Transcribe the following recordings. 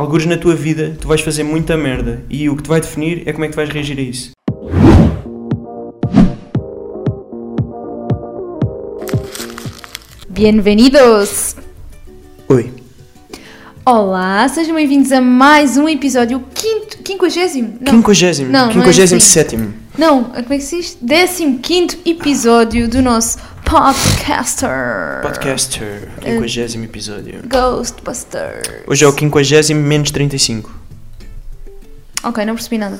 alguns na tua vida tu vais fazer muita merda e o que te vai definir é como é que tu vais reagir a isso. Bem-vindos! Oi. Olá, sejam bem-vindos a mais um episódio, quinto, quinquagésimo? Não, Quinquagésimo. Não, não é Quinquagésimo assim. sétimo. não, como é que se diz? Décimo quinto episódio do nosso podcaster. Podcaster. Quinquagésimo episódio. Ghostbuster. Hoje é o quinquagésimo menos 35. Ok, não percebi nada.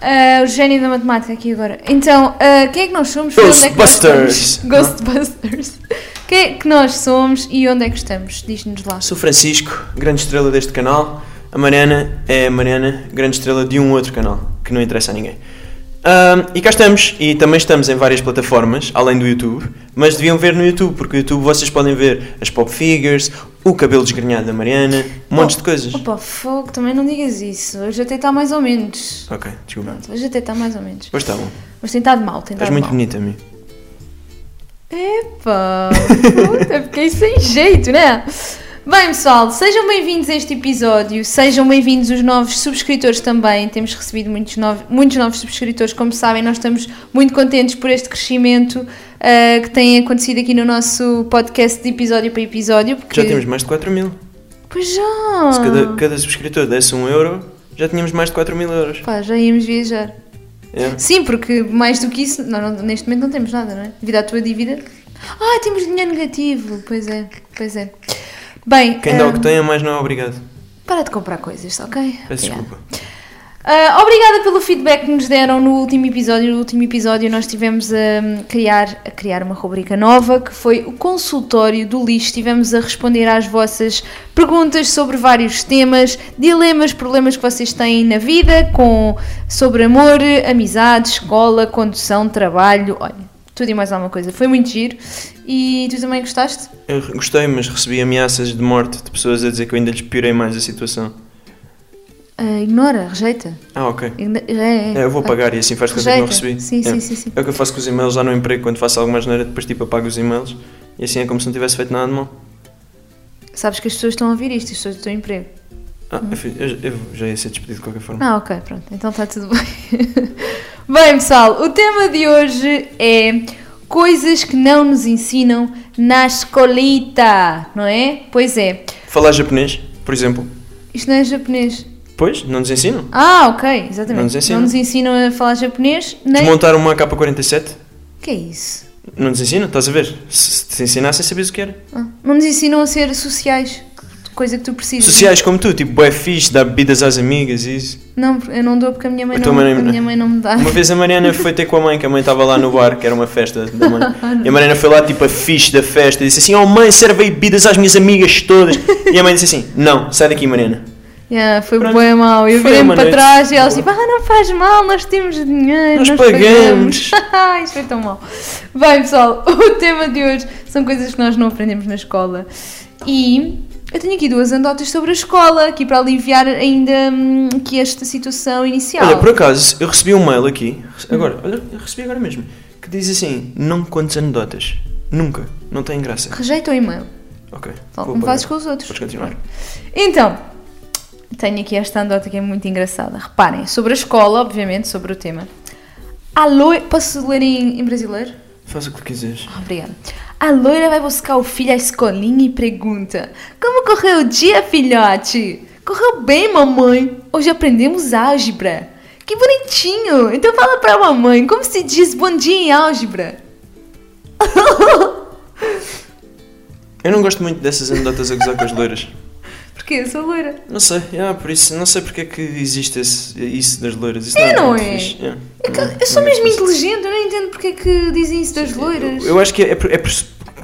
Ah, o gênio da matemática aqui agora. Então, ah, quem é que nós somos? É nós Ghostbusters. estamos? Ghostbusters. Quem é que nós somos e onde é que estamos? Diz-nos lá. Sou Francisco, grande estrela deste canal. A Mariana é a Mariana, grande estrela de um outro canal, que não interessa a ninguém. Ahm, e cá estamos, e também estamos em várias plataformas, além do YouTube, mas deviam ver no YouTube, porque no YouTube vocês podem ver as pop figures, o cabelo desgrenhado da Mariana, montes de coisas. Opa, fogo, também não digas isso. Hoje até está mais ou menos. Ok, desculpa. Pronto, hoje até está mais ou menos. Pois está bom. Mas tem estado mal, tem Estás estado muito mal. bonita, amigo. Epá, puta, fiquei sem jeito, né? Bem, pessoal, sejam bem-vindos a este episódio, sejam bem-vindos os novos subscritores também. Temos recebido muitos, novos, muitos novos subscritores, como sabem, nós estamos muito contentes por este crescimento ah, que tem acontecido aqui no nosso podcast de episódio para episódio. Porque... Já temos mais de 4 mil. Pois já! Se cada, cada subscritor desse um euro, já tínhamos mais de 4 mil euros. Pá, já íamos viajar. É. Sim, porque mais do que isso, não, não- neste momento não temos nada, não é? Devido à tua dívida. Ah, temos dinheiro negativo. Pois é, pois é. Bem, Quem dá o que tem, a mais não é obrigado. para de comprar coisas, ok? Peço Obrigada. desculpa. Ah, obrigada pelo feedback que nos deram no último episódio. No último episódio nós tivemos a criar, a criar uma rubrica nova que foi o consultório do lixo. Estivemos a responder às vossas perguntas sobre vários temas, dilemas, problemas que vocês têm na vida, com, sobre amor, amizade, escola, condução, trabalho, olha, tudo e mais alguma coisa. Foi muito giro. E tu também gostaste? Eu gostei, mas recebi ameaças de morte de pessoas a dizer que eu ainda lhes piorei mais a situação. Ah, ignora, rejeita. Ah, ok. Igno- É, É, eu vou pagar e assim faz conta que não recebi. Sim, É. sim, sim, sim. É o que eu faço com os e-mails lá no emprego, quando faço alguma asneira, depois tipo apago os e-mails e assim é como se não tivesse feito nada de mal. Sabes que as pessoas estão a ouvir isto, as pessoas do teu emprego. Ah, enfim, eu, eu já ia ser despedido de qualquer forma. Ah, ok, pronto, então está tudo bem. bem, pessoal, o tema de hoje é coisas que não nos ensinam na escolita, não é? Pois é. Falar japonês, por exemplo. Isto não é japonês. Pois, não nos ensinam. Ah, ok, exatamente. Não nos ensinam. Não nos ensinam a falar japonês, nem. Desmontar uma AK-47, que é isso? não nos ensinam, estás a ver? Se se te ensinassem, sabias o que era. Ah, não nos ensinam a ser sociais, coisa que tu precisas. Sociais como tu, tipo, bué fixe, dar bebidas às amigas e isso. Não, eu não dou porque a minha mãe, não, mãe- a minha mãe não me dá. Uma vez a Mariana foi ter com a mãe, que a mãe estava lá no bar, que era uma festa da mãe. E a Mariana foi lá, tipo, a fixe da festa, e disse assim: Oh mãe, serve aí bebidas às minhas amigas todas. E a mãe disse assim: Não, sai daqui, Mariana. Yeah, foi Pronto. bem mal. Eu virei-me para noite trás e elas boa. tipo, ah, não faz mal, nós temos dinheiro, Nós nós, pagamos." pagamos. Ah, Isto foi tão mal. Bem, pessoal, o tema de hoje são coisas que nós não aprendemos na escola. E eu tenho aqui duas anedotas sobre a escola, aqui para aliviar ainda hum, aqui esta situação inicial. Olha, por acaso, eu recebi um mail aqui, agora, olha, eu recebi agora mesmo, que diz assim: Não contes anedotas. Nunca. Não tem graça. Rejeita o e-mail, Ok. tal como fazes com os outros. Podes continuar. Então, tenho aqui esta anedota que é muito engraçada. Reparem, sobre a escola, obviamente, sobre o tema. A loira... Posso ler em, em brasileiro? Faz o que quiseres. Ah, Obrigada. A loira vai buscar o filho à escolinha e pergunta: Como correu o dia, filhote? Correu bem, mamãe. Hoje aprendemos álgebra. Que bonitinho. Então fala pra mamãe, como se diz bom dia em álgebra? Eu não gosto muito dessas anedotas a gozar com as loiras. Porque eu sou loira. Não sei, ah, por isso, não sei porque é que existe esse- isso das loiras. Isso É, não, não muito é? fixe. É. É que Não, eu sou mesmo inteligente, eu não entendo porque é que dizem isso das loiras. Eu acho que é, por- é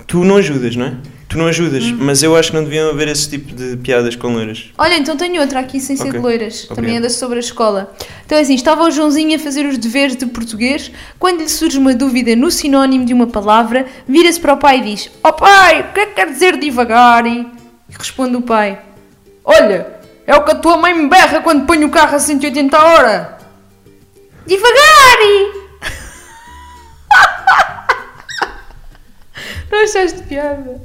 tu não ajudas, não é? Tu não ajudas, Hum. mas eu acho que não deviam haver esse tipo de piadas com loiras. Olha, então tenho outra aqui sem ser Ok. de loiras. Também Obrigado. anda sobre a escola. Então é assim, estava o Joãozinho a fazer os deveres de português, quando lhe surge uma dúvida no sinónimo de uma palavra, vira-se para o pai e diz Ó pai, o que é que quer dizer devagar? E responde o pai Olha, é o que a tua mãe me berra quando põe o carro a 180 a hora. Devagar! Não achaste piada?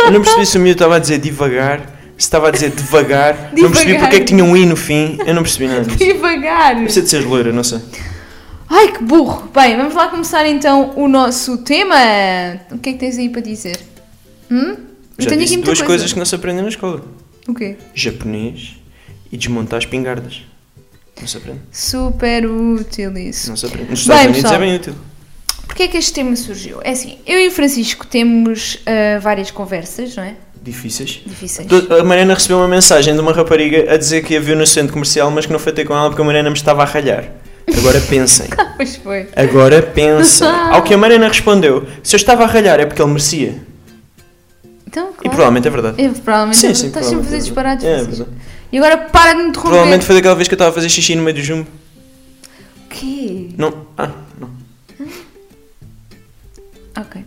Eu não percebi se o miúdo estava a dizer devagar, se estava a dizer devagar, não percebi Devagar. porque é que tinha um i no fim, eu não percebi nada. disso. Devagar. Deve ser de seres loira, não sei. Ai, que burro. Bem, vamos lá começar então o nosso tema. O que é que tens aí para dizer? Hum? Eu Já tenho disse aqui muita duas coisa. coisas que não se aprendem na escola: O quê? japonês e desmontar espingardas. Não se aprende. Super útil isso. Não se aprende. Nos Bem, Estados Unidos pessoal. é bem útil. Porquê é que este tema surgiu? É assim, eu e o Francisco temos ah, várias conversas, não é? Difíceis. Difíceis. A Mariana recebeu uma mensagem de uma rapariga a dizer que a viu no centro comercial, mas que não foi ter com ela porque a Mariana me estava a ralhar. Agora pensem. Pois foi. Agora pensem. Ao que a Mariana respondeu: se eu estava a ralhar é porque ele merecia. Então, E claro. provavelmente é verdade. Eu, provavelmente Sim, é sim, verdade. estás sempre a fazer provavelmente disparates. é verdade. E agora para de me interromper. Provavelmente foi daquela vez que eu estava a fazer xixi no meio do jumbo. O quê? Não. Ah, não. Ok.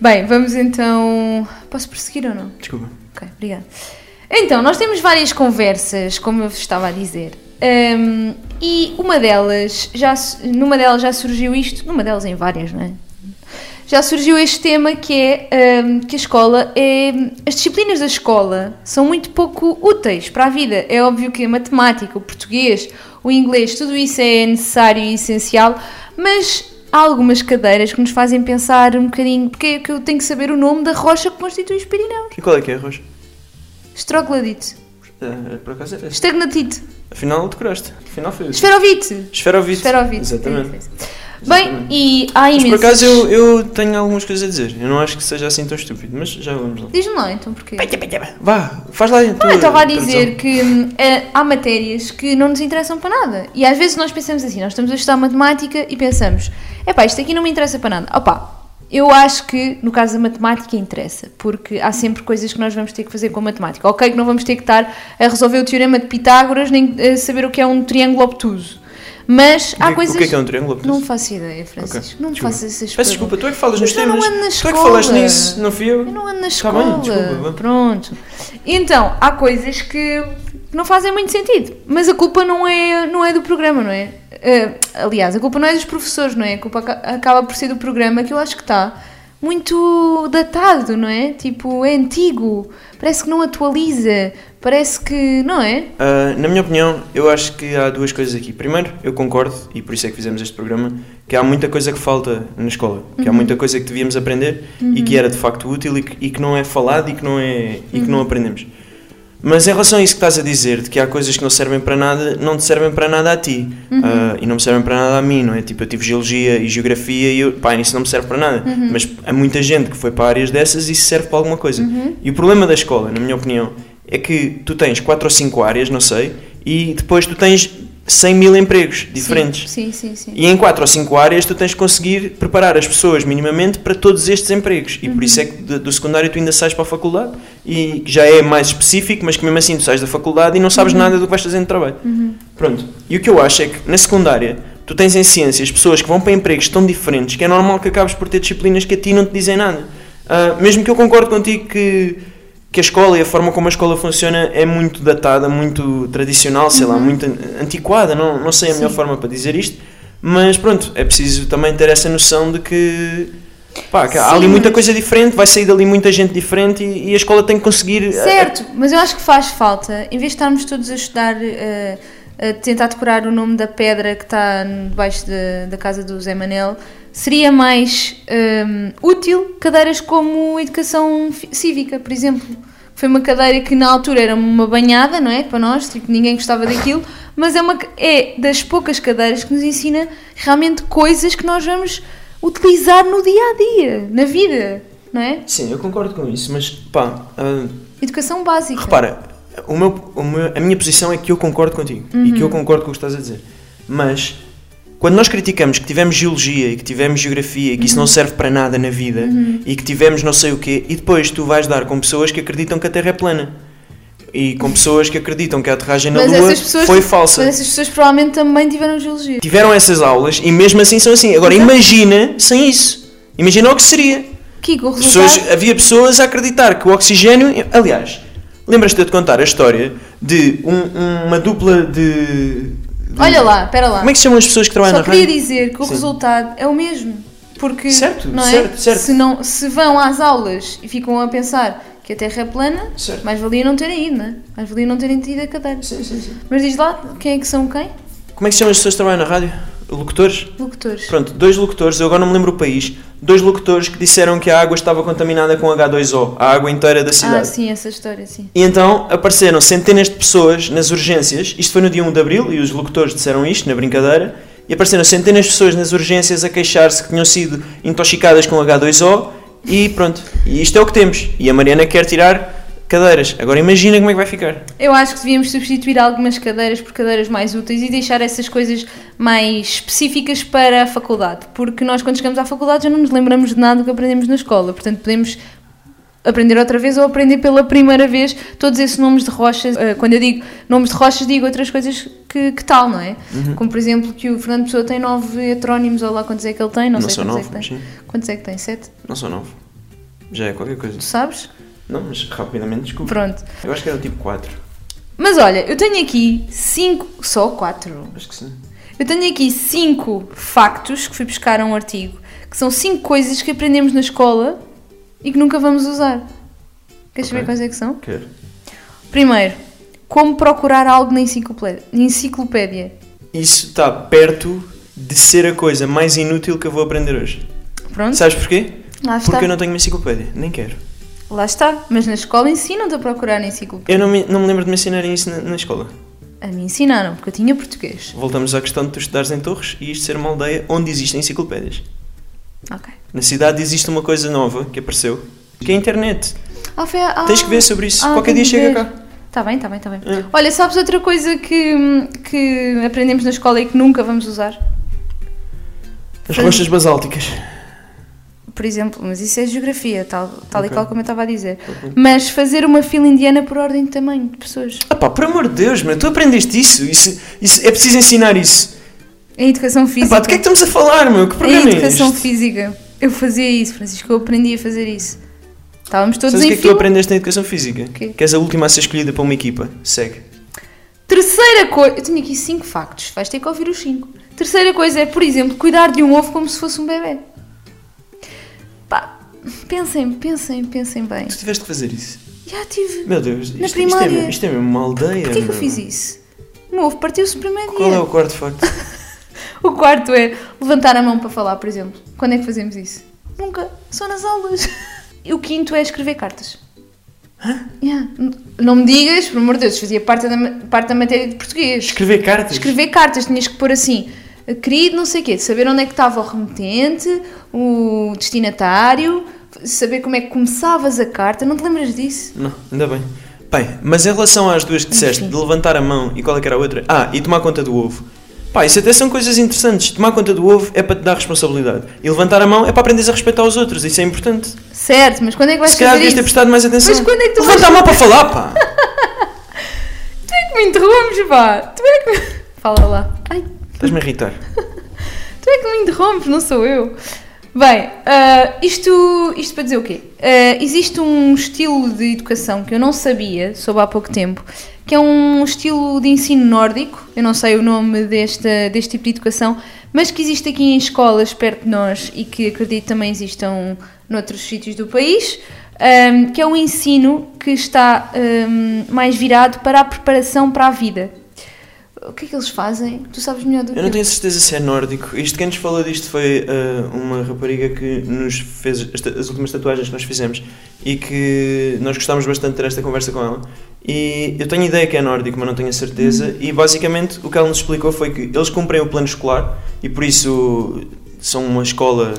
Bem, vamos então. Posso prosseguir ou não? Desculpa. Ok, obrigada. Então, nós temos várias conversas, como eu vos estava a dizer. Hum, e uma delas, já, numa delas já surgiu isto, numa delas em várias, não é? Já surgiu este tema que é hum, que a escola é. As disciplinas da escola são muito pouco úteis para a vida. É óbvio que a matemática, o português, o inglês, tudo isso é necessário e essencial, mas há algumas cadeiras que nos fazem pensar um bocadinho. Porque é que eu tenho que saber o nome da rocha que constitui os Pirineus? E qual é que é, Rocha? Estrogladite. Ah, por acaso é. Estagnatite. Afinal decoraste. Afinal isso. Esferovite. Esferovite. Esferovite. Exatamente. É é. Bem, e há Mas imensas... por acaso eu, eu tenho algumas coisas a dizer. Eu não acho que seja assim tão estúpido, mas já vamos lá. Diz-me lá então porquê. Vá, faz lá a tua Não, eu estava a tradução. dizer que hum, eh, há matérias que não nos interessam para nada. E às vezes nós pensamos assim, nós estamos a estudar matemática e pensamos, epá, isto aqui não me interessa para nada. Opá, eu acho que no caso da matemática interessa, porque há sempre coisas que nós vamos ter que fazer com a matemática. Ok que não vamos ter que estar a resolver o teorema de Pitágoras, nem a saber o que é um triângulo obtuso. Mas que, há é- coisas... O que é que é um triângulo? Não faço ideia, Francisco. Ok, Não me faças essas Peço desculpa, tu é que falas nos Mas eu não temas. ando na Tu é que escola. falaste nisso, não fui eu. Eu não ando na Tá escola. bem, desculpa. Pronto. Então, há coisas que não fazem muito sentido. Mas a culpa não é, não é do programa, não é? Eh, aliás, a culpa não é dos professores, não é? A culpa aca- acaba por ser do programa que eu acho que está muito datado, não é? Tipo, é antigo. Parece que não atualiza. Parece que. Não é? Ah, na minha opinião, eu acho que há duas coisas aqui. Primeiro, eu concordo, e por isso é que fizemos este programa, que há muita coisa que falta na escola. Que há muita coisa que devíamos aprender e que era de facto útil e que, e que não é falado e que não, é, e que não aprendemos. Mas em relação a isso que estás a dizer, de que há coisas que não servem para nada, não te servem para nada a ti. Ah, e não me servem para nada a mim, não é? Tipo, eu tive geologia e geografia e eu, pá, isso não me serve para nada. Mas há muita gente que foi para áreas dessas e isso serve para alguma coisa. E o problema da escola, na minha opinião, é que tu tens 4 ou 5 áreas, não sei, e depois tu tens 100 mil empregos diferentes. Sim, sim, sim. E em 4 ou 5 áreas tu tens de conseguir preparar as pessoas minimamente para todos estes empregos. E por isso é que de- do secundário tu ainda sais para a faculdade e que já é mais específico, mas que mesmo assim tu sais da faculdade e não sabes nada do que vais fazer no trabalho. Pronto. E o que eu acho é que na secundária tu tens em ciências pessoas que vão para empregos tão diferentes que é normal que acabes por ter disciplinas que a ti não te dizem nada. Ah, mesmo que eu concordo contigo que que a escola e a forma como a escola funciona é muito datada, muito tradicional, sei lá, muito an- antiquada, não, não sei a melhor Sim. forma para dizer isto, mas pronto, é preciso também ter essa noção de que, pá, que há ali muita coisa diferente, vai sair dali muita gente diferente e, e a escola tem que conseguir. eh, Certo, mas eu acho que faz falta, em vez de estarmos todos a estudar, eh, a tentar decorar o nome da pedra que está debaixo da, da casa do Zé Manel, seria mais ehm, útil cadeiras como educação cívica, por exemplo. Foi uma cadeira que na altura era uma banhada, não é? Para nós, tipo, ninguém gostava daquilo, mas é, uma, é das poucas cadeiras que nos ensina realmente coisas que nós vamos utilizar no dia a dia, na vida, não é? Sim, eu concordo com isso, mas pá, ah, Educação básica. repara, o meu, o meu- a minha posição é que eu concordo contigo e que eu concordo com o que estás a dizer, mas quando nós criticamos que tivemos geologia e que tivemos geografia e que isso não serve para nada na vida e que tivemos não sei o quê, e depois tu vais dar com pessoas que acreditam que a Terra é plana e com pessoas que acreditam que a aterragem na Mas Lua pessoas- foi falsa. Mas essas pessoas provavelmente também tiveram geologia. Tiveram essas aulas e mesmo assim são assim. Agora Exato. imagina sem isso. Imagina o que seria. Kiko, o resultado... Pessoas, havia pessoas a acreditar que o oxigênio. Aliás, lembras-te de contar a história de um- uma dupla de- Olha lá, espera lá. Como é que se chamam as pessoas que trabalham Só na queria rádio? dizer que o Sim. resultado é o mesmo. Porque, Certo, não é? certo, certo. Se, não, se vão às aulas e ficam a pensar que a Terra é plana, Certo. mais valia não terem ido, não é? Mais valia não terem tido a cadeira. Sim, sim, sim. Mas diz lá, quem é que são quem? Como é que se chama as pessoas que trabalham na rádio? Locutores? Locutores. Pronto, dois locutores, eu agora não me lembro o país, dois locutores que disseram que a água estava contaminada com H2O, a água inteira da Ah, cidade. sim, essa história, sim. E então apareceram centenas de pessoas nas urgências, isto foi no dia 1 de Abril, e os locutores disseram isto na brincadeira, e apareceram centenas de pessoas nas urgências a queixar-se que tinham sido intoxicadas com H2O, e pronto, e isto é o que temos. E a Mariana quer tirar cadeiras. Agora imagina como é que vai ficar. Eu acho que devíamos substituir algumas cadeiras por cadeiras mais úteis e deixar essas coisas mais específicas para a faculdade, porque nós quando chegamos à faculdade já não nos lembramos de nada do que aprendemos na escola, portanto podemos aprender outra vez ou aprender pela primeira vez todos esses nomes de rochas. Eh, Quando eu digo nomes de rochas, digo outras coisas que, que tal, não é? Uhum. Como por exemplo que o Fernando Pessoa tem nove heterónimos, ou lá quantos é que ele tem, não, Não sei quantos nove, é que tem. sim. Quantos é que tem? Sete? Não são nove. Já é qualquer coisa. Tu sabes? Não, mas rapidamente desculpa. Pronto. Eu acho que era tipo 4. Mas olha, eu tenho aqui cinco, só quatro. Acho que sim. Eu tenho aqui cinco factos que fui buscar a um artigo, que são cinco coisas que aprendemos na escola e que nunca vamos usar. Queres Ok. saber quais é que são? Quero. Primeiro, como procurar algo na enciclopédia. enciclopédia. Isso está perto de ser a coisa mais inútil que eu vou aprender hoje. Pronto, Sabes porquê? lá está. Porque eu não tenho uma enciclopédia. Nem quero. Lá está. Mas na escola ensinam-te a procurar enciclopédia. Eu não me, não me lembro de me ensinarem isso na, na escola. A mim ensinaram, porque eu tinha português. Voltamos à questão de tu estudares em Torres e isto ser uma aldeia onde existem enciclopédias. Ok. Na cidade existe uma coisa nova que apareceu, que é a internet. Ah, foi a- Tens que ah, ver sobre isso. ah, Qualquer dia chega cá. Tá bem, tá bem, tá bem. É. Olha, sabes outra coisa que, que aprendemos na escola e que nunca vamos usar? As rochas basálticas. Por exemplo, mas isso é geografia, tal, tal Ok. e qual como eu estava a dizer. Mas fazer uma fila indiana por ordem de tamanho de pessoas. Ah pá, por amor de Deus, meu, tu aprendeste isso. isso, isso é preciso ensinar isso. Em educação Ah física. pá, de que é que estamos a falar, meu? Que em programa é educação este? física. Eu fazia isso, Francisco, eu aprendi a fazer isso. Estávamos todos Sabes o em que é que tu fila. aprendeste na educação física? Que és a última a ser escolhida para uma equipa. Segue. Terceira coisa. Eu tenho aqui cinco factos, vais ter que ouvir os cinco. Terceira coisa é, por exemplo, cuidar de um ovo como se fosse um bebê. Pá, pensem, pensem, pensem bem. Tu tiveste que fazer isso. Já tive. Meu Deus, isto, Na isto, é, primária. mesmo- isto é mesmo uma aldeia. Porquê que eu fiz isso? O meu ovo partiu-se no primeiro Qual dia. é o quarto facto? O quarto é levantar a mão para falar, por exemplo. Quando é que fazemos isso? Nunca. Só nas aulas. E o quinto é escrever cartas. Yeah. N- Não me digas, por amor de Deus, fazia parte da, parte da matéria de português. Escrever cartas? Escrever cartas, tinhas que pôr assim, querido, não sei o quê, saber onde é que estava o remetente, o destinatário, saber como é que começavas a carta. Não te lembras disso? Não, ainda bem. Bem, mas em relação às duas que disseste, Enfim. de levantar a mão e qual é que era a outra? Ah, e tomar conta do ovo. Pá, isso até são coisas interessantes. Tomar conta do ovo é para te dar responsabilidade. E levantar a mão é para aprenderes a respeitar os outros. Isso é importante. Certo, mas quando é que vais Se calhar devias ter prestado mais atenção. Mas quando é que tu Levanta vais- a mão para falar, pá! Tu é que me interrompes, pá! Tu é que me... Fala lá. Estás-me a irritar. Tu é que me interrompes, não sou eu. Bem, ah, isto, isto para dizer o quê? Ah, existe um estilo de educação que eu não sabia, soube há pouco tempo, que é um estilo de ensino nórdico, eu não sei o nome desta, deste tipo de educação, mas que existe aqui em escolas perto de nós e que acredito também existam noutros sítios do país, ah, que é um ensino que está ah, mais virado para a preparação para a vida. O que é que eles fazem? Tu sabes melhor do que Eu eu. não tenho certeza se é nórdico. Isto quem nos falou disto foi ah, uma rapariga que nos fez esta- as últimas tatuagens que nós fizemos e que nós gostámos bastante de ter esta conversa com ela. E eu tenho ideia que é nórdico, mas não tenho a certeza. E basicamente o que ela nos explicou foi que eles cumprem o plano escolar e por isso são uma escola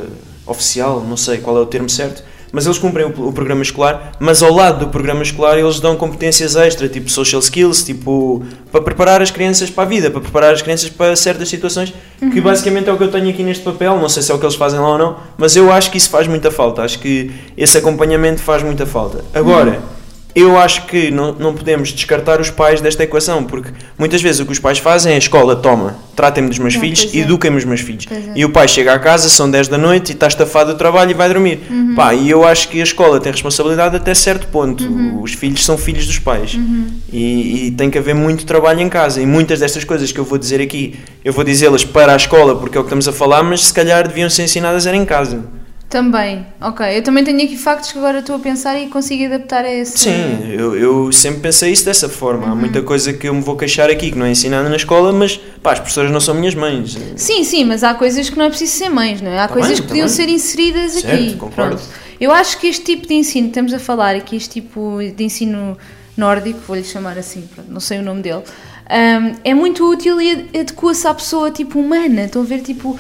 oficial, não sei qual é o termo certo. Mas eles cumprem o, o programa escolar, mas ao lado do programa escolar eles dão competências extra, tipo social skills, tipo para preparar as crianças para a vida, para preparar as crianças para certas situações, que basicamente é o que eu tenho aqui neste papel. Não sei se é o que eles fazem lá ou não, mas eu acho que isso faz muita falta. Acho que esse acompanhamento faz muita falta. Agora, eu acho que não, não podemos descartar os pais desta equação, porque muitas vezes o que os pais fazem é a escola toma, tratem-me dos meus Não, filhos, é. eduquem-me os meus filhos. É. E o pai chega à casa, são 10 da noite e está estafado do trabalho e vai dormir. Uhum. Pá, e eu acho que a escola tem responsabilidade até certo ponto. Uhum. Os filhos são filhos dos pais. E, e tem que haver muito trabalho em casa. E muitas destas coisas que eu vou dizer aqui, eu vou dizê-las para a escola porque é o que estamos a falar, mas se calhar deviam ser ensinadas era em casa. Também, ok. Eu também tenho aqui factos que agora estou a pensar e consigo adaptar a esse. Sim, eu, eu sempre pensei isso dessa forma. Uhum. Há muita coisa que eu me vou queixar aqui que não é ensinada na escola, mas pá, as professoras não são minhas mães. Sim, sim, mas há coisas que não é preciso ser mães, não é? Há Tá coisas bem, que tá podiam bem. ser inseridas Certo, aqui. concordo. Pronto. Eu acho que este tipo de ensino que estamos a falar aqui, este tipo de ensino nórdico, vou-lhe chamar assim, pronto, não sei o nome dele, hum, é muito útil e adequa-se à pessoa tipo humana. Estão a ver, tipo,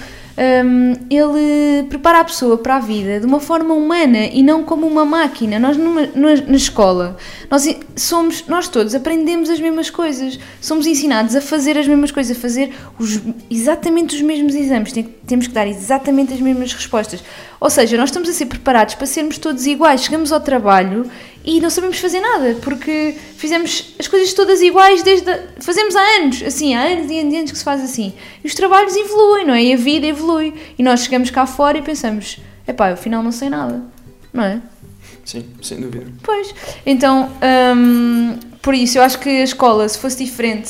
hum, ele prepara a pessoa para a vida de uma forma humana e não como uma máquina. Nós numa- na, na escola, nós somos, nós todos aprendemos as mesmas coisas, somos ensinados a fazer as mesmas coisas, a fazer os- exatamente os mesmos exames, tem- temos que dar exatamente as mesmas respostas. Ou seja, nós estamos a ser preparados para sermos todos iguais. Chegamos ao trabalho e não sabemos fazer nada, porque fizemos as coisas todas iguais desde. a- fazemos há anos, assim, há anos e anos anos que se faz assim. E os trabalhos evoluem, não é? E a vida evolui. E nós chegamos cá fora e pensamos: epá, afinal não sei nada, não é? Sim, sem dúvida. Pois. Então, hum, por isso, eu acho que a escola, se fosse diferente,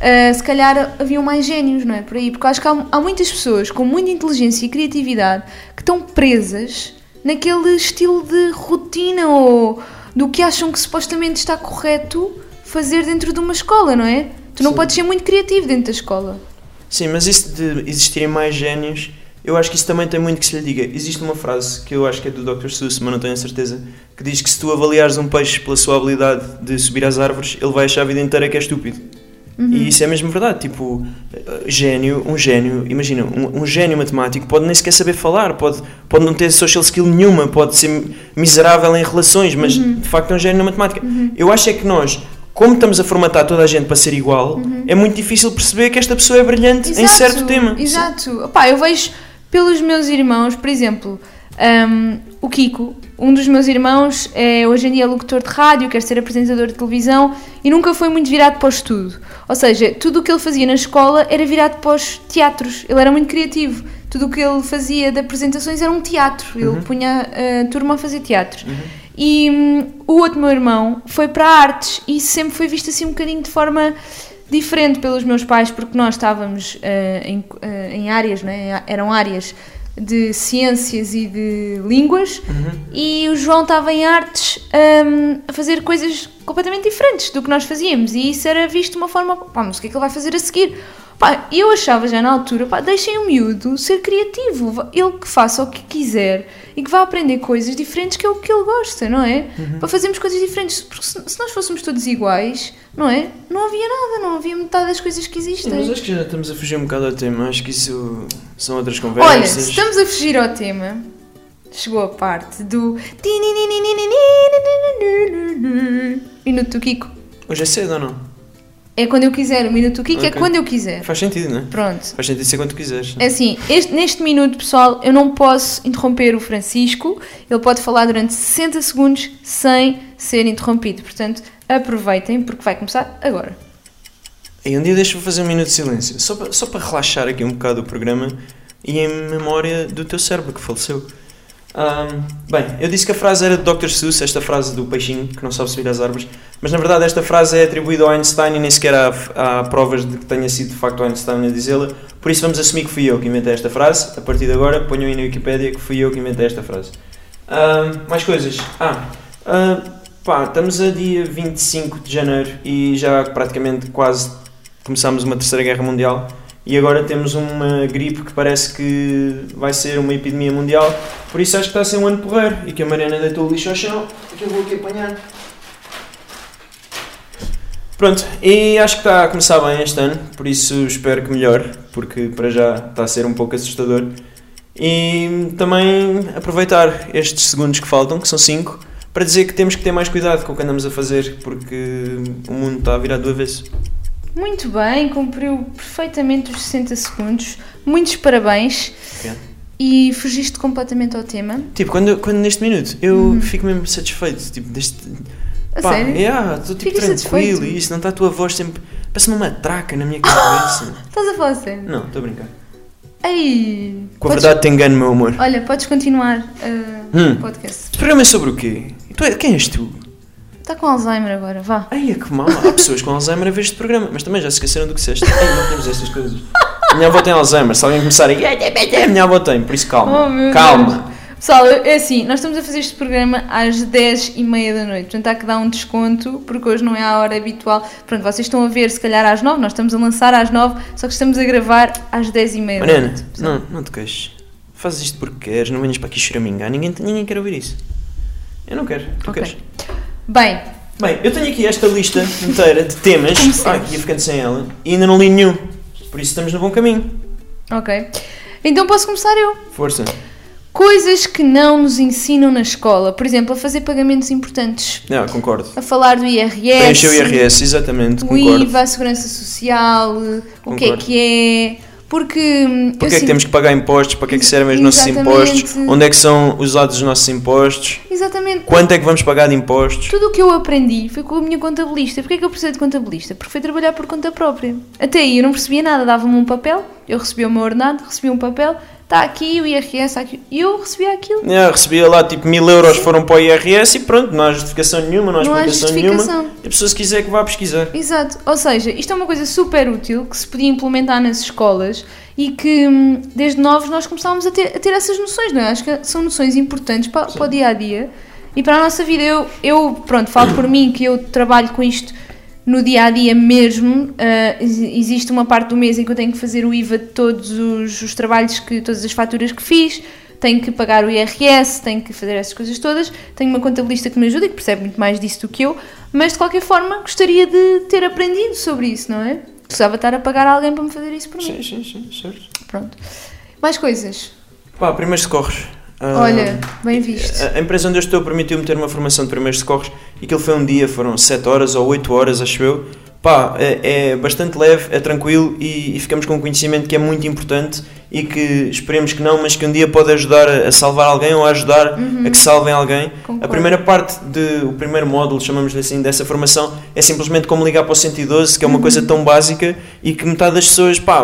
ah, se calhar haviam mais génios, não é? Por aí. Porque eu acho que há, há muitas pessoas com muita inteligência e criatividade que estão presas naquele estilo de rotina ou do que acham que supostamente está correto fazer dentro de uma escola, não é? Tu não Sim. podes ser muito criativo dentro da escola. Sim, mas isso de existirem mais génios, eu acho que isso também tem muito que se lhe diga. Existe uma frase que eu acho que é do Dr. Seuss, mas não tenho a certeza, que diz que se tu avaliares um peixe pela sua habilidade de subir às árvores, ele vai achar a vida inteira que é estúpido. E isso é mesmo verdade. Tipo, gênio, um gênio, imagina, um, um gênio matemático pode nem sequer saber falar, pode, pode não ter social skill nenhuma, pode ser miserável em relações, mas de facto é um gênio na matemática. Eu acho é que nós, como estamos a formatar toda a gente para ser igual, é muito difícil perceber que esta pessoa é brilhante em certo tema. Exato. Opá, eu vejo pelos meus irmãos, por exemplo, hum, o Kiko, um dos meus irmãos é hoje em dia locutor de rádio, quer ser apresentador de televisão e nunca foi muito virado para o estudo. Ou seja, tudo o que ele fazia na escola era virado para os teatros. Ele era muito criativo. Tudo o que ele fazia de apresentações era um teatro. Ele punha a turma a fazer teatro. E hum, o outro meu irmão foi para artes e sempre foi visto assim um bocadinho de forma diferente pelos meus pais, porque nós estávamos eh, em, eh, em áreas, não é? eram áreas de ciências e de línguas, e o João estava em artes hum, a fazer coisas completamente diferentes do que nós fazíamos, e isso era visto de uma forma, pá, mas o que é que ele vai fazer a seguir? Pá, eu achava já na altura, pá, deixem o miúdo ser criativo, ele que faça o que quiser e que vá aprender coisas diferentes que é o que ele gosta, não é? Para fazermos coisas diferentes, porque se, se nós fôssemos todos iguais, não é? Não havia nada, não havia metade das coisas que existem. Mas acho que já estamos a fugir um bocado ao tema, acho que isso são outras Olha, conversas. se estamos a fugir ao tema, chegou a parte do. Minuto do Kiko. Hoje é cedo ou não? É quando eu quiser, o minuto do Kiko é Ok. quando eu quiser. Faz sentido, não é? Pronto. Faz sentido ser quando quiseres. É assim, este- neste minuto, pessoal, eu não posso interromper o Francisco. Ele pode falar durante 60 segundos sem ser interrompido. Portanto, aproveitem, porque vai começar agora. E um dia deixa-me fazer um minuto de silêncio, só para, só para relaxar aqui um bocado o programa e em memória do teu cérebro que faleceu. Ahm, bem, eu disse que a frase era de Dr. Seuss, esta frase do peixinho que não sabe subir às árvores, mas na verdade esta frase é atribuída ao Einstein e nem sequer há, há provas de que tenha sido de facto Einstein a dizê-la, por isso vamos assumir que fui eu que inventei esta frase. A partir de agora, ponham aí na Wikipédia que fui eu que inventei esta frase. Ahm, mais coisas. Ah, ah, pá, estamos a dia 25 de janeiro e já praticamente quase começámos uma terceira guerra mundial e agora temos uma gripe que parece que vai ser uma epidemia mundial, por isso acho que está a ser um ano porreiro e que a Mariana deitou o lixo ao chão e que eu vou aqui apanhar. Pronto, e acho que está a começar bem este ano, por isso espero que melhore, porque para já está a ser um pouco assustador. E também aproveitar estes segundos que faltam, que são 5, para dizer que temos que ter mais cuidado com o que andamos a fazer, porque o mundo está a virar do avesso. Muito bem, cumpriu perfeitamente os 60 segundos. Muitos parabéns. Obrigado. E fugiste completamente ao tema. Tipo, quando, quando neste minuto eu fico mesmo satisfeito, tipo, deste. A Pá, sério? yeah, estou tipo tranquilo e isso, não está a tua voz sempre. Parece-me uma traca na minha cabeça. Estás a falar sério? não, estou a brincar. Ei! Com a podes- verdade te engano, meu amor. Olha, podes continuar uh, Hum. o podcast. Este programa é sobre o quê? Tu é- quem és tu? Está com Alzheimer agora, vá. Ai, é que mal. Há pessoas com Alzheimer a ver este programa, mas também já se esqueceram do que disseste. Ai, não temos estas coisas. Minha avó tem Alzheimer, se alguém começar a. Minha avó tem, por isso calma. Oh, calma. Deus. Pessoal, é assim, nós estamos a fazer este programa às 10 e meia da noite, portanto há que dar um desconto, porque hoje não é a hora habitual. Pronto, vocês estão a ver se calhar às 9, nós estamos a lançar às 9, só que estamos a gravar às 10 e meia da Mariana, noite. não, não te queixes. Fazes isto porque queres, não venhas para aqui choramingar. Ninguém, ninguém quer ouvir isso. Eu não quero, tu Ok. queres. Bem, Bem, eu tenho aqui esta lista inteira de temas. Ah, ia ficando sem ela. E ainda não li nenhum. Por isso estamos no bom caminho. ok. Então posso começar eu. Força. Coisas que não nos ensinam na escola, por exemplo, a fazer pagamentos importantes, Não, concordo. a falar do IRS. Preencher o IRS, exatamente, o concordo. IVA, a segurança social, o que é Concordo. que é. Porque. hum, Porque é que temos que pagar impostos? Para que é que servem os nossos impostos? Onde é que são usados os nossos impostos? Exatamente. Quanto é que vamos pagar de impostos? Tudo o que eu aprendi foi com a minha contabilista. Porquê é que eu precisei de contabilista? Porque foi trabalhar por conta própria. Até aí eu não percebia nada, dava-me um papel, eu recebia o meu ordenado, recebia um papel, está aqui o IRS, está aqui. E eu recebia aquilo. Yeah, recebia lá tipo mil euros foram para o IRS e pronto, não há justificação nenhuma, não há Não há explicação justificação. nenhuma. E a pessoa se quiser que vá pesquisar. Exato. Ou seja, isto é uma coisa super útil que se podia implementar nas escolas e que hum, desde novos nós começávamos a ter, a ter essas noções, não é? Acho que são noções importantes para, para o dia a dia e para a nossa vida. Eu, eu pronto, falo por mim que eu trabalho com isto no dia a dia mesmo. Ex- existe uma parte do mês em que eu tenho que fazer o IVA de todos os, os trabalhos, que todas as faturas que fiz. Tenho que pagar o IRS, tenho que fazer essas coisas todas. Tenho uma contabilista que me ajuda e que percebe muito mais disso do que eu, mas de qualquer forma gostaria de ter aprendido sobre isso, não é? Precisava estar a pagar alguém para me fazer isso por mim. Sim, sim, sim, certo. Pronto. Mais coisas. Pá, primeiros socorros. Olha, bem visto. A a empresa onde eu estou permitiu-me ter uma formação de primeiros socorros e aquilo foi um dia, foram 7 horas ou 8 horas, acho eu. Pá, é, é bastante leve, é tranquilo e, e ficamos com um conhecimento que é muito importante e que esperemos que não, mas que um dia pode ajudar a, a salvar alguém ou a ajudar a que salvem alguém. Concordo. A primeira parte, de, o primeiro módulo, chamamos-lhe assim, dessa formação é simplesmente como ligar para o 112, que é uma coisa tão básica e que metade das pessoas, pá,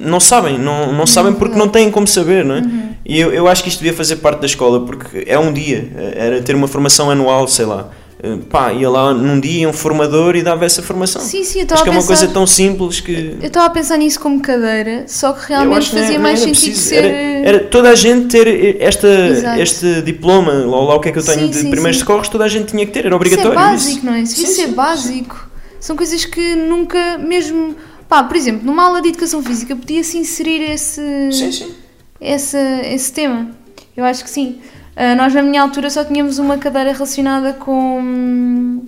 não sabem, não, não sabem porque não têm como saber, não é? E eu, eu acho que isto devia fazer parte da escola, porque é um dia, era ter uma formação anual, sei lá. Eh, Pá, ia lá num dia um formador e dava essa formação. Sim, sim, eu acho estava que a é uma pensar. coisa tão simples que. Eu estava a pensar nisso como cadeira, só que realmente que é- fazia não mais era sentido preciso. ser. Era, era toda a gente ter esta, Exato. este diploma, lá, lá o que é que eu tenho Sim, de sim, primeiros sim. socorros, toda a gente tinha que ter, era Isso é obrigatório. básico, não é? Isso ser sim, básico. São coisas que nunca, mesmo. Pá, por exemplo, numa aula de educação física podia-se inserir esse, Sim, sim. Esse, esse tema. Eu acho que sim. Ah, nós, na minha altura, só tínhamos uma cadeira relacionada com.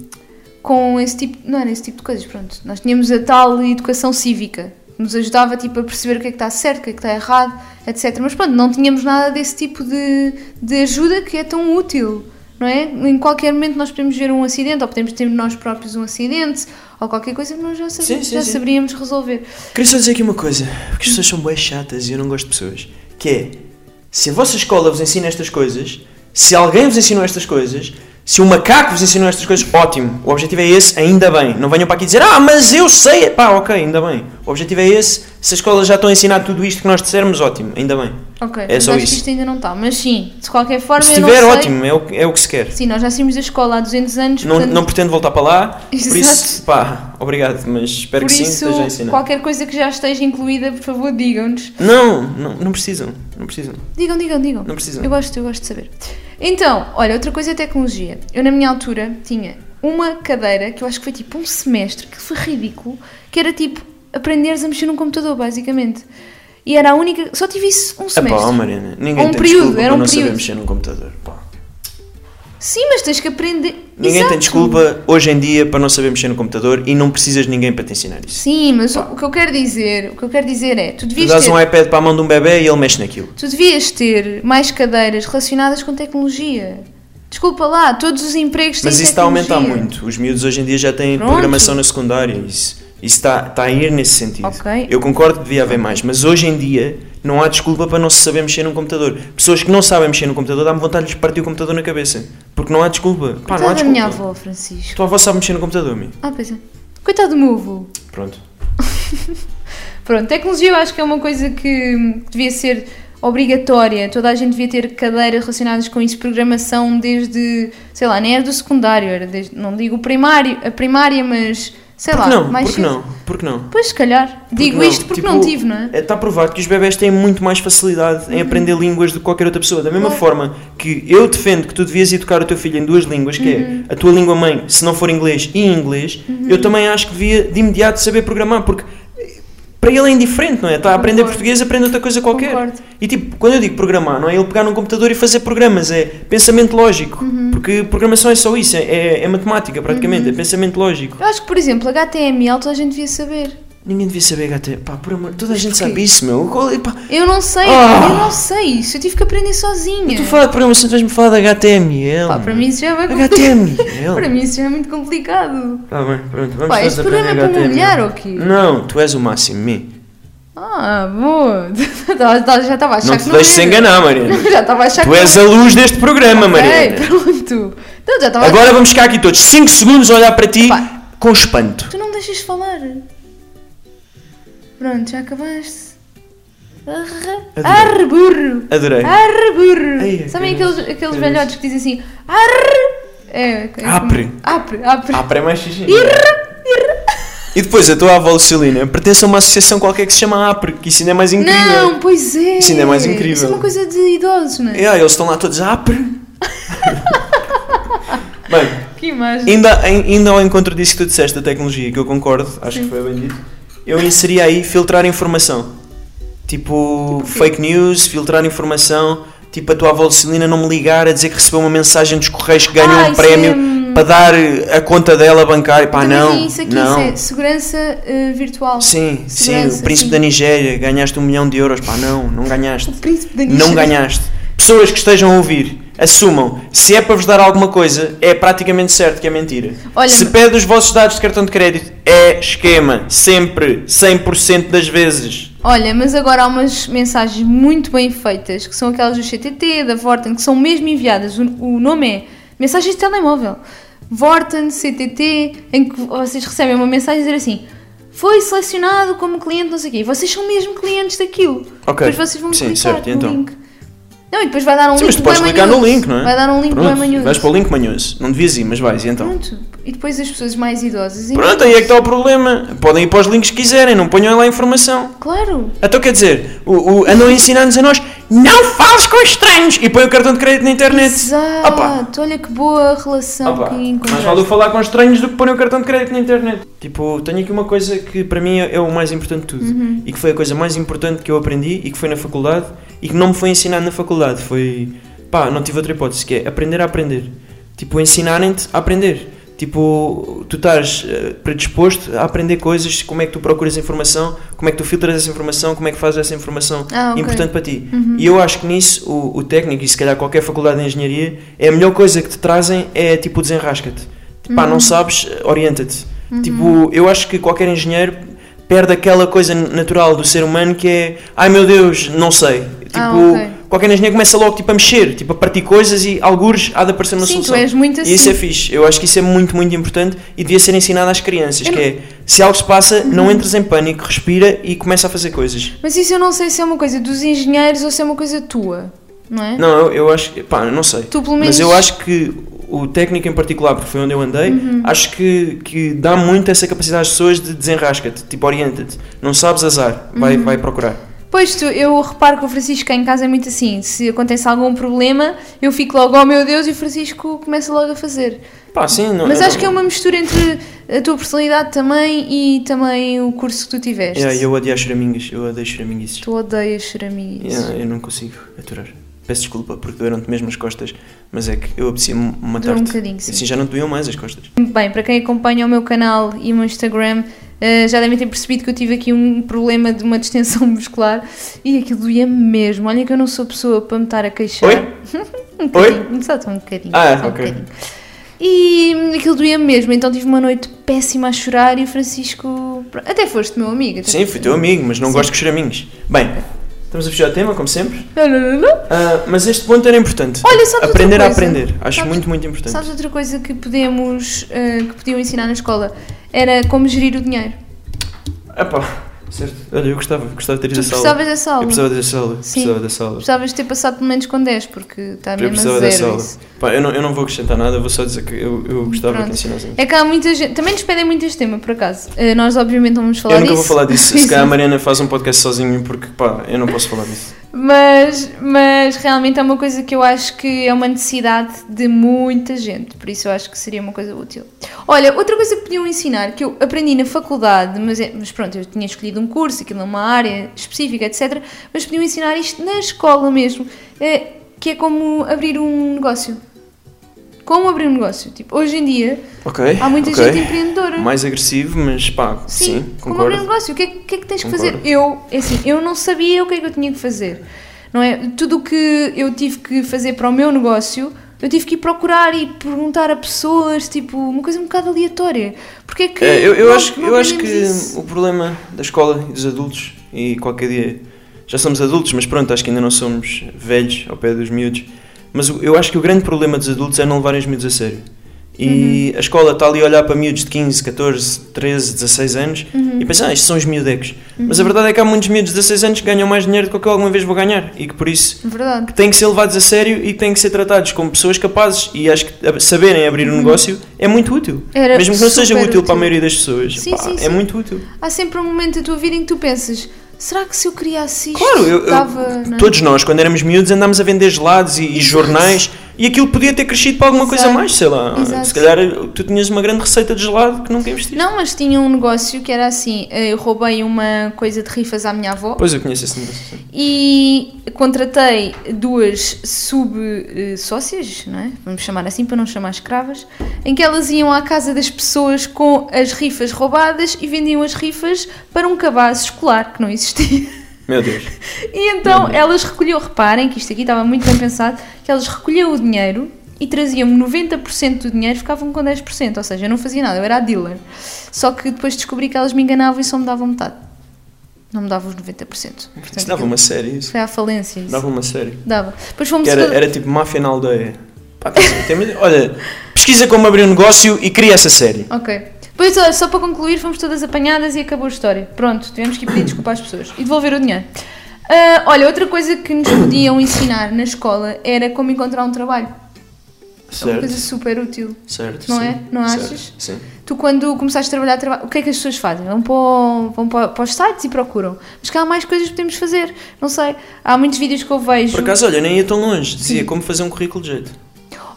com esse tipo. Não era esse tipo de coisas, pronto. Nós tínhamos a tal educação cívica. que Nos ajudava tipo, a perceber o que é que está certo, o que é que está errado, etc. Mas pronto, não tínhamos nada desse tipo de, de ajuda que é tão útil, não é? Em qualquer momento nós podemos ver um acidente, ou podemos ter nós próprios um acidente, ou qualquer coisa que nós já, sabe- Sim, sim, já sim. saberíamos resolver. Queria só dizer aqui uma coisa, porque as pessoas são bem chatas e eu não gosto de pessoas. Que é, se a vossa escola vos ensina estas coisas, se alguém vos ensinou estas coisas, se um macaco vos ensinou estas coisas, ótimo. O objetivo é esse, ainda bem. Não venham para aqui dizer, ah, mas eu sei. Pá, ok, ainda bem. O objetivo é esse. Se as escolas já estão a ensinar tudo isto que nós dissermos, ótimo, ainda bem. Ok, É só acho isso. que isto ainda não está. Mas sim, de qualquer forma, Se tiver, ótimo, é o, que- é o que se quer. Sim, nós já saímos da escola há 200 anos, Não, portanto, não pretendo voltar para lá, por Exato. isso, pá, obrigado, mas espero por que sim, isso, esteja a ensinar. qualquer coisa que já esteja incluída, por favor, digam-nos. Não, não, não precisam, não precisam, Digam, digam, digam. não precisam. Eu gosto, eu gosto de saber. Então, olha, outra coisa é tecnologia. Eu, na minha altura, tinha uma cadeira que eu acho que foi tipo um semestre, que foi ridículo, que era tipo aprenderes a mexer num computador, basicamente. E era a única. Só tive isso um É semestre. pá, ó, Mariana, ninguém Um tem período, desculpa era um não saber período. mexer num computador. pá. Sim, mas tens que aprender. Ninguém Exato. tem desculpa hoje em dia para não saber mexer no computador e não precisas de ninguém para te ensinar isso. Sim, mas o, o que eu quero dizer, o que eu quero dizer é, tu Tu devias dás ter, um iPad para a mão de um bebê e ele mexe naquilo. tu devias ter mais cadeiras relacionadas com tecnologia. Desculpa lá, todos os empregos têm Mas isso está a aumentar muito. Os miúdos hoje em dia já têm Pronto. programação na secundária. Isso, isso está, está a ir nesse sentido. Ok. Eu concordo que devia haver mais, mas hoje em dia não há desculpa para não se saber mexer num computador. Pessoas que não sabem mexer num computador dá-me vontade de lhes partir o computador na cabeça. Porque não há desculpa. Pá, não há da minha desculpa. avó, Francisco. Tua avó sabe mexer no computador, amigo. Ah, pois é. Coitado do meu avô. Pronto. Pronto, tecnologia eu acho que é uma coisa que devia ser obrigatória. Toda a gente devia ter cadeiras relacionadas com isso, programação desde, sei lá, nem era do secundário, era desde, não digo primário, a primária, mas sei Porque lá, não? mais Porque cedo. não? Porque não? Pois, se calhar. Digo não? isto porque Tipo, não tive, não é? Está provado que os bebés têm muito mais facilidade em aprender línguas do que qualquer outra pessoa. Da mesma Claro. forma que eu defendo que tu devias educar o teu filho em duas línguas, que Uhum. é a tua língua mãe, se não for inglês, e inglês, eu também acho que devia de imediato saber programar, porque para ele é indiferente, não é? Está a aprender Concordo. português, aprende outra coisa qualquer. Concordo. E tipo, quando eu digo programar, não é ele pegar num computador e fazer programas, é pensamento lógico. Uhum. Porque programação é só isso, é, é- é matemática praticamente, é pensamento lógico. Eu acho que, por exemplo, HTML toda a gente devia saber. Ninguém devia saber HT. Pá, por amor, toda a gente porquê? sabe isso, meu. É, pá, Eu não sei, Ah! eu não sei isso. Eu tive que aprender sozinha. Tu fala de programação, tu vais-me falar de HTML. Pá, para mim isso já é bem complicado. HTML. Para mim isso já é muito complicado. Tá bem, pronto. Vamos Pá, este programa é para me HTML. humilhar ou quê? Não, tu és o máximo, me. Ah, boa. Já estava a achar Não que te deixes era. enganar, Mariana. Já estava a achar Tu que és não a luz deste programa, era. Mariana. Ok, pronto. Então já estava a Agora vamos ficar aqui todos 5 segundos a olhar para ti Pá. com espanto. Tu não me deixas falar. Pronto, já acabaste. Arre, burro. Adorei. Arre burro. É Sabem que aqueles, aqueles Que velhotes que dizem assim arre. É, é como- Apre. Apre, apre. Ah, para mais xixi. E depois a tua avó Lucilina pertence a uma associação qualquer que se chama APRE, que isso ainda é mais incrível. Não, pois é. Isso ainda é mais incrível. Isso é uma coisa de idosos, não é? É, eles estão lá todos APRE. Bem, Que imagem. ainda, ai- ainda ao encontro disso que tu disseste da tecnologia, que eu concordo, acho que foi bem dito, eu inseria aí filtrar informação. Tipo, Tipo fake news, filtrar informação, tipo a tua avó Lucilina não me ligar a dizer que recebeu uma mensagem dos Correios que ganhou Ah, um prémio é, para dar a conta dela bancária. Pá, Também não, isso aqui, não. isso é segurança eh, virtual. Sim, sim, Segurança, o príncipe sim. da Nigéria, ganhaste um milhão de euros. Pá, não, não ganhaste. O príncipe da Não Nigéria. ganhaste. Pessoas que estejam a ouvir, assumam, se é para vos dar alguma coisa, é praticamente certo que é mentira. Olha, se pede os vossos dados de cartão de crédito, é esquema, sempre, 100% das vezes. Olha, mas agora há umas mensagens muito bem feitas, que são aquelas do CTT, da Vorten, que são mesmo enviadas. O, o nome é Mensagens de Telemóvel. Vorten, CTT, em que vocês recebem uma mensagem dizer assim: Foi selecionado como cliente, não sei o quê. Vocês são mesmo clientes daquilo. Ok. Depois vocês vão Sim, clicar certo, no então? link. Não, e depois vai dar um Sim, link mas tu podes clicar no manhoso. link, não é? Vai dar um link Pronto, manhoso. vais para o link manhoso. Não devias ir, mas vais, e então? Pronto. E depois as pessoas mais idosas. Pronto, aí é que está o problema. Podem ir para os links que quiserem, não ponham lá a informação. Claro. Então quer dizer, o, o, andam a ensinar-nos a nós, não fales com estranhos! E põe o cartão de crédito na internet. Exato. Opa. Olha que boa relação Opa, que mais encontraste. vale eu falar com estranhos do que pôr o cartão de crédito na internet. Tipo, tenho aqui uma coisa que para mim é, é o mais importante de tudo. Uhum. E que foi a coisa mais importante que eu aprendi e que foi na faculdade e que não me foi ensinado na faculdade. Foi, pá, não tive outra hipótese, que é aprender a aprender. Tipo, ensinarem-te a aprender. Tipo, tu estás eh, predisposto a aprender coisas, como é que tu procuras informação, como é que tu filtras essa informação, como é que fazes essa informação Ah, ok. importante para ti. E eu acho que nisso o, o técnico e se calhar qualquer faculdade de engenharia é a melhor coisa que te trazem é tipo desenrasca-te. Tipo, pá, Uhum. não sabes, orienta-te. Tipo, eu acho que qualquer engenheiro perde aquela coisa natural do ser humano que é ai meu Deus, não sei. Tipo, Ah, ok. qualquer engenheiro começa logo tipo, a mexer, tipo, a partir coisas e algures há de aparecer uma Sim, solução. tu és muito assim. E isso é fixe. Eu acho que isso é muito, muito importante e devia ser ensinado às crianças, Eu que é se algo se passa, não entres em pânico, respira e começa a fazer coisas. Mas isso eu não sei se é uma coisa dos engenheiros ou se é uma coisa tua, não é? Não, eu, eu acho que, pá, não sei. Tu pelo menos. Mas eu acho que o técnico em particular, porque foi onde eu andei, Uhum. acho que, que dá muito essa capacidade às pessoas de desenrasca-te, tipo, orienta-te. Não sabes azar, vai, Uhum. vai procurar. Pois tu, eu reparo que o Francisco em casa é muito assim. Se acontece algum problema, eu fico logo, oh meu Deus, e o Francisco começa logo a fazer. Pá, sim, não, Mas acho não- que é uma mistura entre a tua personalidade também e também o curso que tu tiveste. Yeah, eu odeio choramingas, eu odeio choraminguices. Tu odeias choramingas. Yeah, eu não consigo aturar. Peço desculpa porque doeram-te mesmo as costas, mas é que eu apetecia Doeu matar-te. um bocadinho, sim. Assim já não te doíam mais as costas. Bem, para quem acompanha o meu canal e o meu Instagram, eh, já devem ter percebido que eu tive aqui um problema de uma distensão muscular e aquilo doía-me mesmo. Olha que eu não sou pessoa para me estar a queixar. Oi? um Oi? só um bocadinho. Ah, só um ok. bocadinho. E aquilo doía-me mesmo, então tive uma noite péssima a chorar e o Francisco. Até foste meu amigo. até Sim, fui teu amigo, mas não Sim. gosto de choraminhos. Bem, estamos a fechar o tema, como sempre. Não, não, não, não. Ah, mas este ponto era importante. Olha, sabes Aprender a aprender. Acho Sabes- muito, muito importante. Sabes outra coisa que podemos, eh, que podiam ensinar na escola? Era como gerir o dinheiro. Epá, Certo. Olha, eu gostava, gostava de ter ido a sala. precisavas dessa Eu aula. precisava dessa sala. Sim. Precisava dessa aula. Precisavas de ter passado pelo menos com 10, porque está Eu mesmo a zero. Pá, eu, não, eu não vou acrescentar nada, vou só dizer que eu, eu gostava Pronto. que ensinassem. É que há muita gente. Também nos pedem muito este tema, por acaso. Eh, nós, obviamente, não vamos falar Eu nunca disso. vou falar disso. Se calhar a Mariana faz um podcast sozinho porque, pá, eu não posso falar disso. Mas, mas realmente é uma coisa que eu acho que é uma necessidade de muita gente, por isso eu acho que seria uma coisa útil. Olha, outra coisa que podiam ensinar, que eu aprendi na faculdade, mas, é- mas pronto, eu tinha escolhido um curso, aquilo é uma área específica, etc. Mas podiam ensinar isto na escola mesmo, é, que é como abrir um negócio. Como abrir um negócio. Tipo, hoje em dia Ok. há muita ok. gente empreendedora. Mais agressivo, mas pá, sim, Sim, como concordo. abrir um negócio, o que é, que é que tens que fazer? Eu, é assim, eu não sabia o que é que eu tinha que fazer. Não é? Tudo o que eu tive que fazer para o meu negócio, eu tive que ir procurar e perguntar a pessoas, tipo, uma coisa um bocado aleatória. Porque é que. É, eu, eu acho, eu acho que isso? o problema da escola e dos adultos, e qualquer dia já somos adultos, mas pronto, acho que ainda não somos velhos ao pé dos miúdos. Mas eu acho que o grande problema dos adultos é não levarem os miúdos a sério. E a escola está ali a olhar para miúdos de 15, 14, 13, 16 anos e pensar, ah, estes são os miudecos. Mas a verdade é que há muitos miúdos de 16 anos que ganham mais dinheiro do que eu alguma vez vou ganhar e que por isso Verdade. que têm que ser levados a sério e têm que ser tratados como pessoas capazes e acho que saberem abrir um negócio é muito útil. Uhum. Era Mesmo que não seja super útil, para a útil. maioria das pessoas, Sim, pá, sim, é sim. muito útil. Há sempre um momento da tua vida em que tu pensas: será que se eu criasse isto, Claro, eu- eu- dava. todos nós, quando éramos miúdos, andámos a vender gelados e, e jornais e aquilo podia ter crescido para alguma coisa Exato. mais, sei lá. Exato. Se calhar tu tinhas uma grande receita de gelado que nunca investiste. Não, mas tinha um negócio que era assim: eu roubei uma coisa de rifas à minha avó. Pois eu conheço esse negócio. sim. E contratei duas sub-sócias, não é? Vamos chamar assim para não chamar escravas, em que elas iam à casa das pessoas com as rifas roubadas e vendiam as rifas para um cabaz escolar que não existia. Meu Deus. E então elas recolhiam, reparem que isto aqui estava muito bem pensado, que elas recolhiam o dinheiro e traziam-me 90% do dinheiro, ficavam com 10%, ou seja, eu não fazia nada, eu era a dealer. Só que depois descobri que elas me enganavam e só me davam metade. Não me davam os 90%. Portanto, Isso dava uma série, isso. foi à falência isso. Dava uma série. Dava. Depois fomos era, toda- era tipo máfia na aldeia. Pá, tem- olha, pesquisa como abrir um negócio e cria essa série. Ok. Olha, só para concluir, fomos todas apanhadas e acabou a história. Pronto, tivemos que ir pedir desculpa às pessoas e devolver o dinheiro. Ah, olha, outra coisa que nos podiam ensinar na escola era como encontrar um trabalho. É uma Certo, coisa super útil. certo. Não sim, é? Não certo, achas? Sim. Tu, quando começaste a trabalhar, traba- o que é que as pessoas fazem? Vão para, o- vão para, para os sites e procuram. Mas que há mais coisas que podemos fazer. Não sei. Há muitos vídeos que eu vejo. Por acaso, olha, nem ia tão longe. Dizia como fazer um currículo de jeito.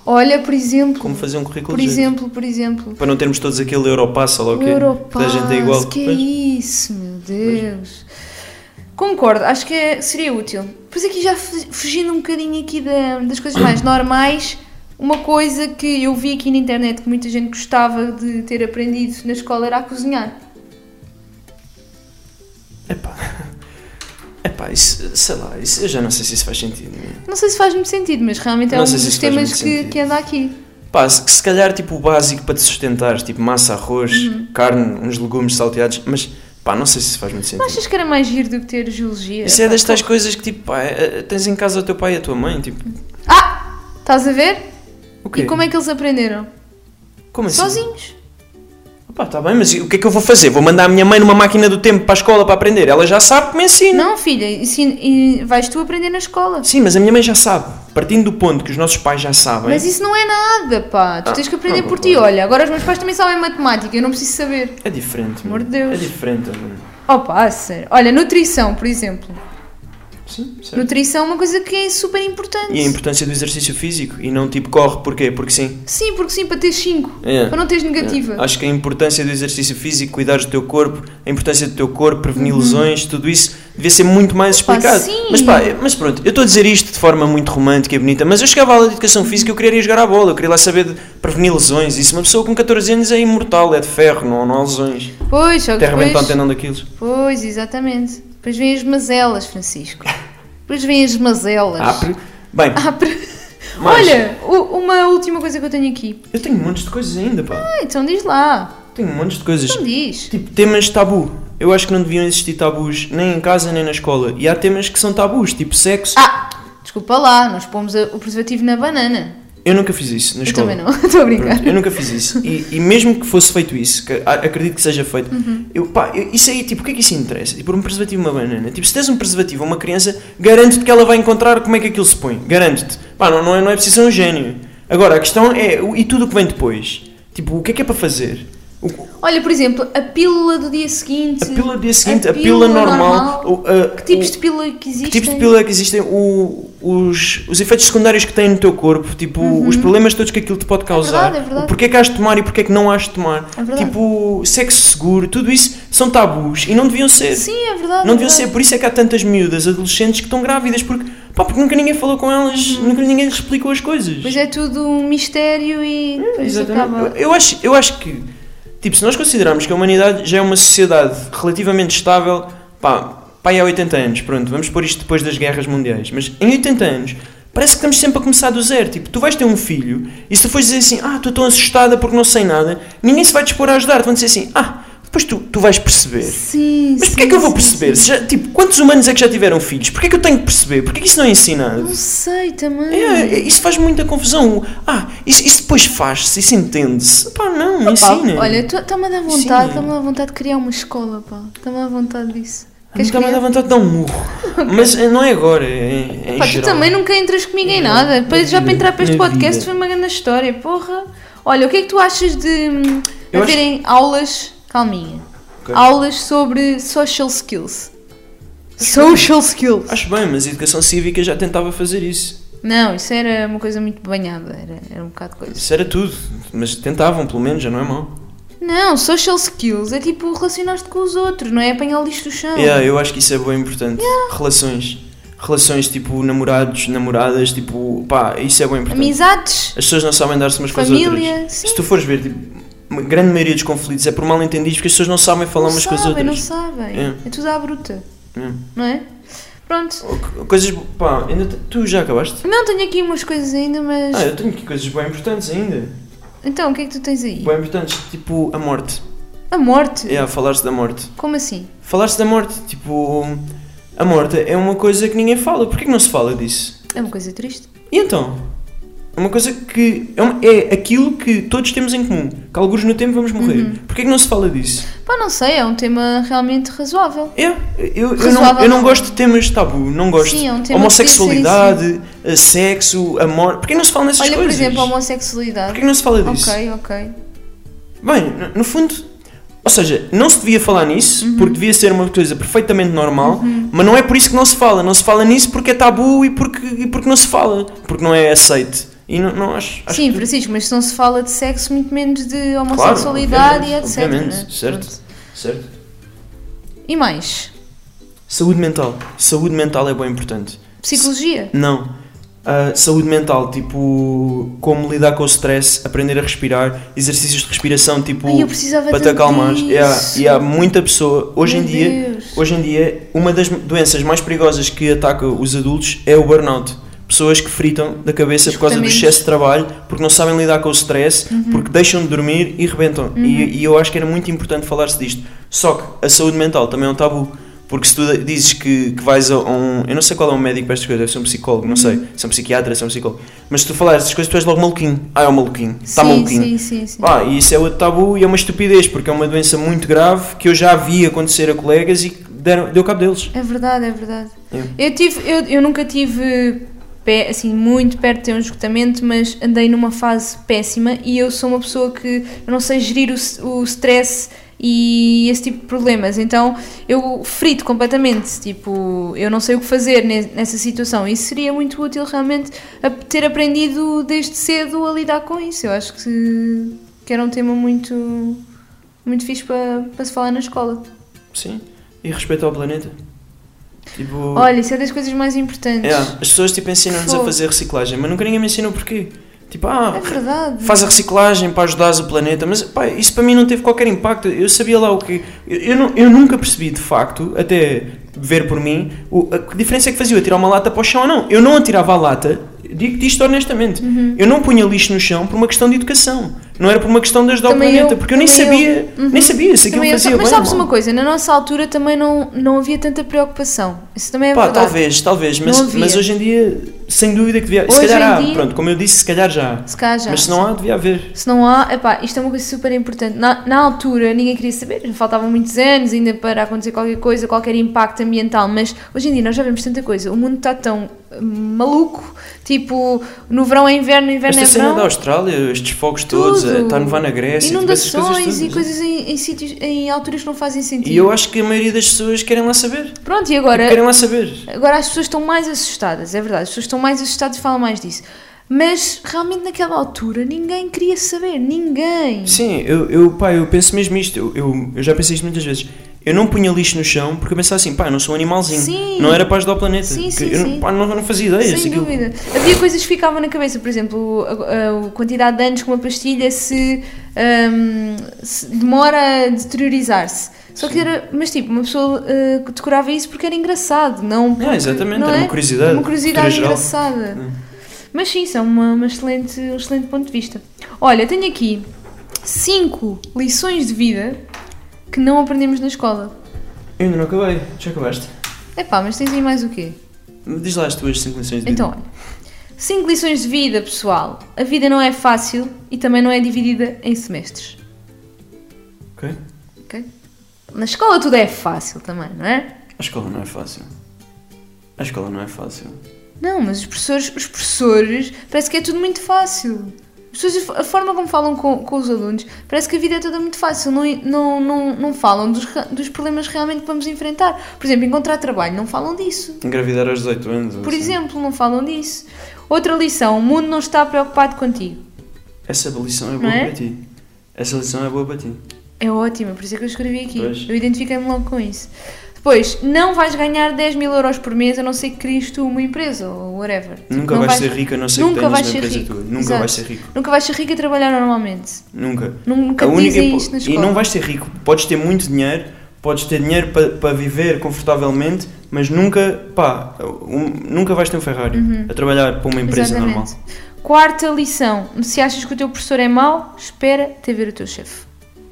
Olha, por exemplo. Como fazer um currículo Por exemplo, por exemplo. Para não termos todos aquele Europass ou o quê. Europass, a gente é igual. que é isso, meu Deus. Concordo, acho que é- seria útil. Pois aqui já fu- fugindo um bocadinho aqui da- das coisas mais normais, uma coisa que eu vi aqui na internet que muita gente gostava de ter aprendido na escola era a cozinhar. Epá. Epá, isso, sei lá, isso, eu já não sei se isso faz sentido. Não sei se faz muito sentido, mas realmente é Não um dos temas que, que anda aqui. Pá, se, se calhar tipo o básico para te sustentares, tipo massa, arroz, Uhum. carne, uns legumes salteados, mas pá, não sei se isso faz muito Não sentido. achas que era mais giro do que ter geologia? Isso é Pá, pô. coisas que tipo, pá, é- tens em casa o teu pai e a tua mãe, tipo, Ah! Estás a ver? o quê? E como é que eles aprenderam? Como assim? Sozinhos. Pá, tá bem, mas o que é que eu vou fazer? Vou mandar a minha mãe numa máquina do tempo para a escola para aprender? Ela já sabe que me ensina. Não, filha, ensina- e vais tu aprender na escola. Sim, mas a minha mãe já sabe. Partindo do ponto que os nossos pais já sabem. Mas isso não é nada, pá. Tu Ah, tens que aprender não por ti. Olha, agora os meus pais também sabem matemática, eu não preciso saber. É diferente. Amor de Deus. É diferente. mano. Oh, pá, sério. Olha, nutrição, por exemplo. Sim, certo. Nutrição é uma coisa que é super importante. E a importância do exercício físico e não tipo corre, porquê? Porque sim. Sim, porque sim, para ter 5. É. Para não teres negativa. É. Acho que a importância do exercício físico, cuidar do teu corpo, a importância do teu corpo, prevenir lesões, tudo isso devia ser muito mais Uhum. Pá, explicado. sim. Mas pá, mas pronto, eu estou a dizer isto de forma muito romântica e bonita, mas eu chegava à aula de educação física eu queria ir jogar à bola, eu queria lá saber de prevenir lesões. Isso, uma pessoa com 14 anos é imortal, é de ferro, não, não há lesões. Pois, só que um depois... tendão daqueles. Pois, exatamente. Depois vêm as mazelas, Francisco. Depois vêm as mazelas. Apre. Bem, Ah, pre- mais. Olha, uma última coisa que eu tenho aqui. Eu tenho montes de coisas ainda, pá. Ah, então diz lá. Tenho montes de coisas. Então diz. Tipo, temas tabu. Eu acho que não deviam existir tabus nem em casa nem na escola. E há temas que são tabus, tipo sexo. Ah, desculpa lá, nós pomos o preservativo na banana. Eu nunca fiz isso na Eu escola. também não, estou a brincar. Pronto, eu nunca fiz isso. E, e mesmo que fosse feito isso, que acredito que seja feito, Uhum. eu, pá, eu- isso aí, tipo, o que é que isso interessa? Tipo, um preservativo uma banana. Tipo, se tens um preservativo a uma criança, garanto-te que ela vai encontrar como é que aquilo se põe. Garanto-te. Pá, não, não, é, não é preciso ser um gênio. Agora, a questão é, e tudo o que vem depois? Tipo, o que é que é para fazer? Olha, por exemplo, a pílula do dia seguinte. a pílula do dia seguinte, a a pílula, pílula normal, normal. o- a- Que tipos o- de pílula que existem? Que tipos de pílula é que existem? O- os, os efeitos secundários que têm no teu corpo, tipo, os problemas todos que aquilo te pode causar, verdade, é verdade. o porquê que has de tomar e porquê que não has de tomar, É tipo, sexo seguro, tudo isso são tabus e não deviam ser. Sim, é verdade. Não é deviam ser, verdade. por isso é que há tantas miúdas, adolescentes que estão grávidas, porque, pá, porque nunca ninguém falou com elas, nunca ninguém lhes explicou as coisas. Pois é tudo um mistério e depois Exatamente. acaba. Eu, eu acho, eu acho que, tipo, se nós considerarmos que a humanidade já é uma sociedade relativamente estável, pá, pá, há 80 anos, pronto, vamos pôr isto depois das guerras mundiais, mas em 80 anos, parece que estamos sempre a começar do zero. Tipo, tu vais ter um filho e se tu fores dizer assim, ah, estou tão assustada porque não sei nada, ninguém se vai dispor a ajudar, vão dizer assim, ah, depois tu, tu vais perceber. Sim, Mas porquê é que eu vou perceber? Se já, tipo, quantos humanos é que já tiveram filhos? Porquê é que eu tenho que perceber? Porquê que isso não é ensinado? Não sei também. É, é, isso faz muita confusão. Ah, isso, isso depois faz-se, isso entende-se. Pá, não, Pá, ensina. olha, está-me a dar vontade, está-me a vontade de criar uma escola, pá. Está-me a vontade disso. a mim está-me criar? vontade de dar um murro. Mas eh, não é agora, é, é Pá, tu também nunca entras comigo em nada. Depois já para entrar para este podcast vida. foi uma grande história, porra. Olha, o que é que tu achas de hum, Eu acho- haverem aulas, calminha, Ok. aulas sobre social skills? Social skills. Acho bem, mas a educação cívica já tentava fazer isso. Não, isso era uma coisa muito banhada, era, era um bocado coisa. Isso era tudo. Mas tentavam, pelo menos, já não é mau. Não, social skills é tipo relacionar-te com os outros, não é apanhar o lixo do chão. Yeah, eu acho que isso é bem importante. Relações. Relações tipo namorados, namoradas, tipo, pá, isso é bem importante. Amizades, As pessoas não sabem dar-se umas com as outras. família, sim. Se tu fores ver, tipo, a grande maioria dos conflitos é por mal entendidos porque as pessoas não sabem falar não umas com as sabem, não outras. sabem. É. É tudo à bruta, É. não é? Pronto. Co- Coisas. pá, ainda tu já acabaste? Não, tenho aqui umas coisas ainda, mas. Ah, eu tenho aqui coisas bem importantes ainda. Então, o que é que tu tens aí? Bem importantes, tipo a morte. A morte? É, falar-se da morte. Como assim? Falar-se da morte, tipo. A morte é uma coisa que ninguém fala. Porquê que não se fala disso? É uma coisa triste. E então? É uma coisa que. É, uma- é aquilo que todos temos em comum. Que alguns no tempo vamos morrer. Uhum. Porquê que não se fala disso? Pá, não sei, é um tema realmente razoável. É, eu, eu, não, Razoável eu não não. gosto de temas tabu, não gosto. Sim, é um tema Homossexualidade, eh, sexo, amor. Porquê não se fala nessas Olha, por coisas? exemplo, a homossexualidade. Porquê não se fala disso? Ok, ok. Bem, no, fundo, ou seja, não se devia falar nisso, Uhum. porque devia ser uma coisa perfeitamente normal, mas não é por isso que não se fala. Não se fala nisso porque é tabu e porque, e porque não se fala, porque não é aceite. E não, não acho, acho Sim, que- Francisco, mas se não se fala de sexo, muito menos de Claro, homossexualidade e obviamente, etc. obviamente, né? certo. Pronto. certo. E mais? Saúde mental. Saúde mental é bem importante. Psicologia? Não. Ah, saúde mental, tipo, como lidar com o stress, aprender a respirar, exercícios de respiração, tipo, Ai, eu precisava para te acalmar. E há, e há muita pessoa, hoje Meu em dia, Deus. hoje em dia, uma das doenças mais perigosas que ataca os adultos é o burnout. Pessoas que fritam da cabeça por causa do excesso de trabalho, porque não sabem lidar com o stress, Uhum. porque deixam de dormir e rebentam. E, e eu acho que era muito importante falar-se disto. Só que a saúde mental também é um tabu. Porque se tu dizes que, que vais a um. Eu não sei qual é um médico para estas coisas, deve ser um psicólogo, não sei. Se é um psiquiatra, se é um psicólogo. Mas se tu falares estas coisas, tu és logo maluquinho. Ah, é um maluquinho. Está maluquinho. sim, sim, sim. Ah, e isso é outro tabu e é uma estupidez, porque é uma doença muito grave que eu já vi acontecer a colegas e deram, deu cabo deles. É verdade, é verdade. É. Eu, tive, eu, eu nunca tive assim, muito perto de um esgotamento, mas andei numa fase péssima e eu sou uma pessoa que não sei gerir o, o stress e esse tipo de problemas. Então eu frito completamente. Tipo, eu não sei o que fazer ne- nessa situação. Isso seria muito útil realmente ter aprendido desde cedo a lidar com isso. Eu acho que, que era um tema muito, muito fixe para, para se falar na escola. Sim. E respeito ao planeta. Tipo. Olha, isso é das coisas mais importantes. é, as pessoas tipo ensinam-nos a fazer reciclagem, mas nunca ninguém me ensinou porquê. Tipo, ah, É verdade. faz a reciclagem para ajudares o planeta, mas pá, isso para mim não teve qualquer impacto. Eu sabia lá o que. Eu, eu, não- eu nunca percebi de facto, até ver por mim, o, a diferença é que fazia eu tirar uma lata para o chão ou não. Eu não atirava a lata, digo-te isto honestamente. Uhum. Eu não punha lixo no chão por uma questão de educação. Não era por uma questão de ajudar Também o planeta, eu, porque eu nem sabia, eu. Uhum. nem sabia se aquilo Também eu fazia sa- mas bem sabes mal. uma coisa, na nossa altura também não, não havia tanta preocupação. Isso também é Pá, verdade. talvez, talvez, mas, mas hoje em dia sem dúvida que devia. Hoje se calhar há, dia- pronto, como eu disse, se calhar já. Se calhar já. Mas se não há, devia haver. Se não há, epá, isto é uma coisa super importante. Na, na altura ninguém queria saber, faltavam muitos anos ainda para acontecer qualquer coisa, qualquer impacto ambiental, mas hoje em dia nós já vemos tanta coisa. O mundo está tão maluco, tipo, no verão é inverno, no inverno Esta é cena verão. da Austrália, estes fogos todos, Tudo. eh, está nevar na Grécia, tipo, Inundações coisas e coisas em, em sítios, em alturas que não fazem sentido. E eu acho que a maioria das pessoas querem lá saber. Pronto, e agora, Querem lá saber. agora as pessoas estão mais assustadas, é verdade, as pessoas estão mais assustadas e falam mais disso. Mas realmente naquela altura ninguém queria saber, ninguém. Sim, eu, eu, pá, eu penso mesmo isto. Eu, eu, eu já pensei isto muitas vezes. Eu não punha lixo no chão porque eu pensava assim, pá, eu não sou um animalzinho. Sim. Não era para ajudar o planeta. Sim, sim, eu, sim. Pá, não, não fazia ideia. se Sem dúvida. Havia coisas que ficavam na cabeça, por exemplo, a, a- quantidade de anos que uma pastilha se, hum, se demora a deteriorizar-se. Só que era, mas tipo, uma pessoa uh, decorava isso porque era engraçado, não porque, Ah, exatamente, não era é? uma curiosidade. Uma curiosidade engraçada. Hum. Mas sim, isso é uma, uma excelente, um excelente ponto de vista. Olha, tenho aqui cinco lições de vida que não aprendemos na escola. Eu ainda não acabei. Já acabaste? Epá, mas tens aí mais o quê? Diz lá as tuas 5 lições de Então, vida. olha. Cinco lições de vida, pessoal. A vida não é fácil e também não é dividida em semestres. Ok? ok? Na escola tudo é fácil também, não é? A escola não é fácil. A escola não é fácil. Não, mas os professores, os professores parece que é tudo muito fácil. As pessoas, a forma como falam com, com os alunos, parece que a vida é toda muito fácil. Não, não, não, não falam dos, dos problemas realmente que vamos enfrentar. Por exemplo, encontrar trabalho, não falam disso. Engravidar aos 18 anos. Por assim. exemplo, não falam disso. Outra lição: o mundo não está preocupado contigo. Essa lição é boa é? para ti. Essa lição é boa para ti. É ótima, por isso é que eu escrevi aqui. Pois. Eu identifiquei-me logo com isso. Depois, não vais ganhar 10 mil euros por mês a não ser que cries tu uma empresa ou whatever. Tipo, Nunca não vais, ser rico a não ser nunca que tenhas vais uma empresa rico. tua. Nunca Exato. vais ser rico. Nunca vais ser rico a trabalhar normalmente. Nunca. Nunca A te única dizem isto na e escola. não vais ser rico. Podes ter muito dinheiro, podes ter dinheiro para para viver confortavelmente, mas nunca, pá, um- nunca vais ter um Ferrari a trabalhar para uma empresa Uhum. Exatamente. normal. Quarta lição: se achas que o teu professor é mau, espera até ver o teu chefe.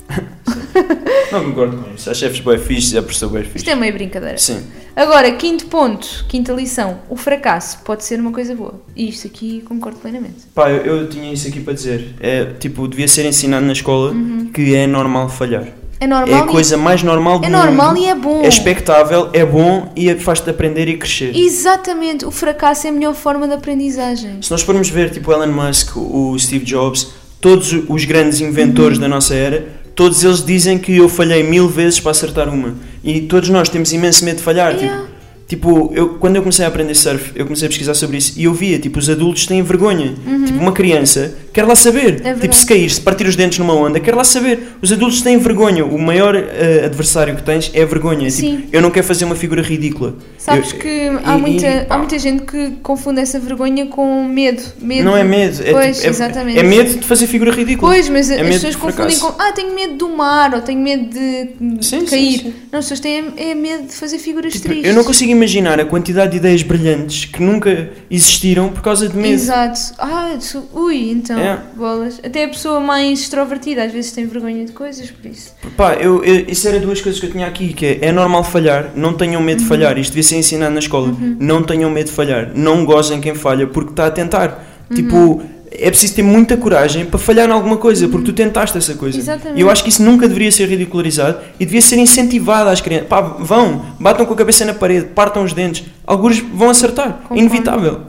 Não concordo com isso. Há chefes bem fixes, há professor bem fixe. Isto é meio brincadeira. Sim. Agora, quinto ponto, quinta lição: o fracasso pode ser uma coisa boa. E isto aqui concordo plenamente. Pá, eu, eu tinha isso aqui para dizer. É, tipo, devia ser ensinado na escola que é normal falhar. É É Uhum. normal a coisa mais normal do e, é mundo. normal e é bom. É expectável, é bom e é- faz-te aprender e crescer. Exatamente, o fracasso é a melhor forma de aprendizagem. Se nós formos ver, tipo, Elon Musk, o Steve Jobs, todos os grandes inventores Uhum. da nossa era, todos eles dizem que eu falhei mil vezes para acertar uma. E todos nós temos imenso medo de falhar. Yeah. Tipo, tipo eu, quando eu comecei a aprender surf, eu comecei a pesquisar sobre isso e eu via, tipo, os adultos têm vergonha. Tipo, uma criança quer lá saber. Uhum. É tipo, se cair, se partir os dentes numa onda, quer lá saber. Os adultos têm vergonha. O maior eh, adversário que tens é a vergonha. Sim. Tipo, eu não quero fazer uma figura ridícula. Sabes Eu- que há, e- muita, e, há muita gente que confunde essa vergonha com medo. medo. Não é medo, é, Pois, tipo, é- é medo de fazer figura ridícula. Pois, mas É as pessoas de confundem fracasso. com ah, tenho medo do mar ou tenho medo de Sim, sim, cair. sim. Não, as pessoas têm é medo de fazer figuras Tipo, tristes. eu não consigo imaginar a quantidade de ideias brilhantes que nunca existiram por causa de medo. Exato. Ah, ui, então, É. bolas. Até a pessoa mais extrovertida às vezes tem vergonha de coisas, por isso. Pá, eu, eu- isso era duas coisas que eu tinha aqui, que é, é normal falhar, não tenham Uhum. medo de falhar, isto devia ser ensinado na escola, não tenham medo de falhar, não gozem quem falha porque está a tentar. Uhum. Tipo, é preciso ter muita coragem para falhar em alguma coisa, porque tu tentaste essa coisa. Exatamente. E eu acho que isso nunca deveria ser ridicularizado e devia ser incentivado às crianças. Pá, vão, batam com a cabeça na parede, partam os dentes, alguns vão acertar, Concordo. inevitável.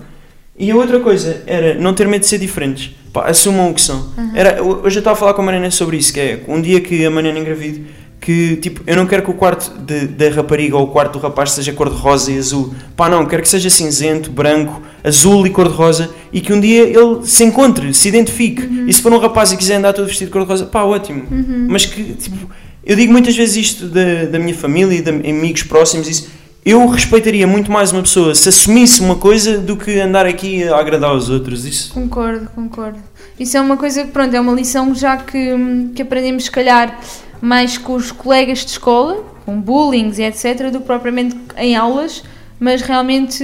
E a outra coisa era não ter medo de ser diferentes. Pá, assumam o que são. Era, hoje eu estava a falar com a Mariana sobre isso, que é um dia que a Mariana engravide, que tipo, eu não quero que o quarto de- da rapariga ou o quarto do rapaz seja cor-de-rosa e azul. Pá, não, quero que seja cinzento, branco, azul e cor-de-rosa e que um dia ele se encontre, se identifique. E se for um rapaz e quiser andar todo vestido de cor-de-rosa, pá, ótimo. Mas que, tipo, eu digo muitas vezes isto da, da minha família e de amigos próximos, isso. Eu respeitaria muito mais uma pessoa se assumisse uma coisa do que andar aqui a agradar aos outros. Isso. Concordo, concordo. Isso é uma coisa que, pronto, é uma lição já que, que aprendemos, se calhar, mais com os colegas de escola, com bullying e etc., do que propriamente em aulas, mas realmente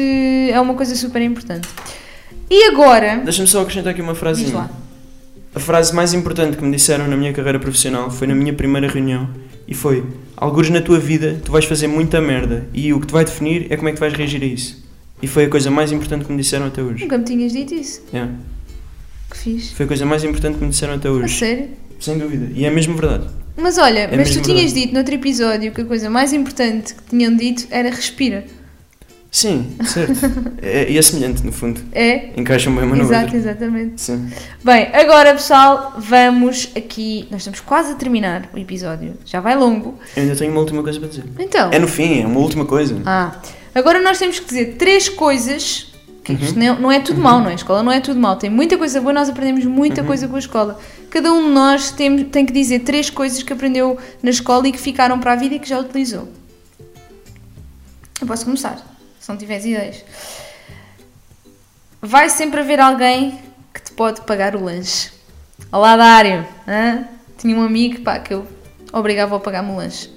é uma coisa super importante. E agora, Deixa-me só acrescentar aqui uma frasinha. lá, A frase mais importante que me disseram na minha carreira profissional foi na minha primeira reunião e foi: Alguns na tua vida tu vais fazer muita merda e o que te vai definir é como é que vais reagir a isso. E foi a coisa mais importante que me disseram até hoje. Nunca me tinhas dito isso. Yeah. Que fiz. Foi a coisa mais importante que me disseram até A hoje. sério? Sem dúvida. E é mesmo verdade. Mas olha, É mas tu tinhas verdade. dito no outro episódio que a coisa mais importante que tinham dito era respira. Sim, certo. é, e é semelhante, no fundo. É? Encaixam bem uma Exato, outro. exatamente. Sim. Bem, agora pessoal, vamos aqui. Nós estamos quase a terminar o episódio. Já vai longo. Eu ainda tenho uma última coisa para dizer. Então. É no fim, é uma última coisa. Ah, agora nós temos que dizer três coisas. Que Uhum. isto não, não é tudo mau, não é? A escola não é tudo mau. Tem muita coisa boa, nós aprendemos muita Uhum. coisa com a escola. Cada um de nós tem, tem que dizer três coisas que aprendeu na escola e que ficaram para a vida e que já utilizou. Eu posso começar, se não tiveres ideias. Vai sempre haver alguém que te pode pagar o lanche. Olá, Dário. Hã? Tinha um amigo pá, que eu obrigava a pagar-me o lanche.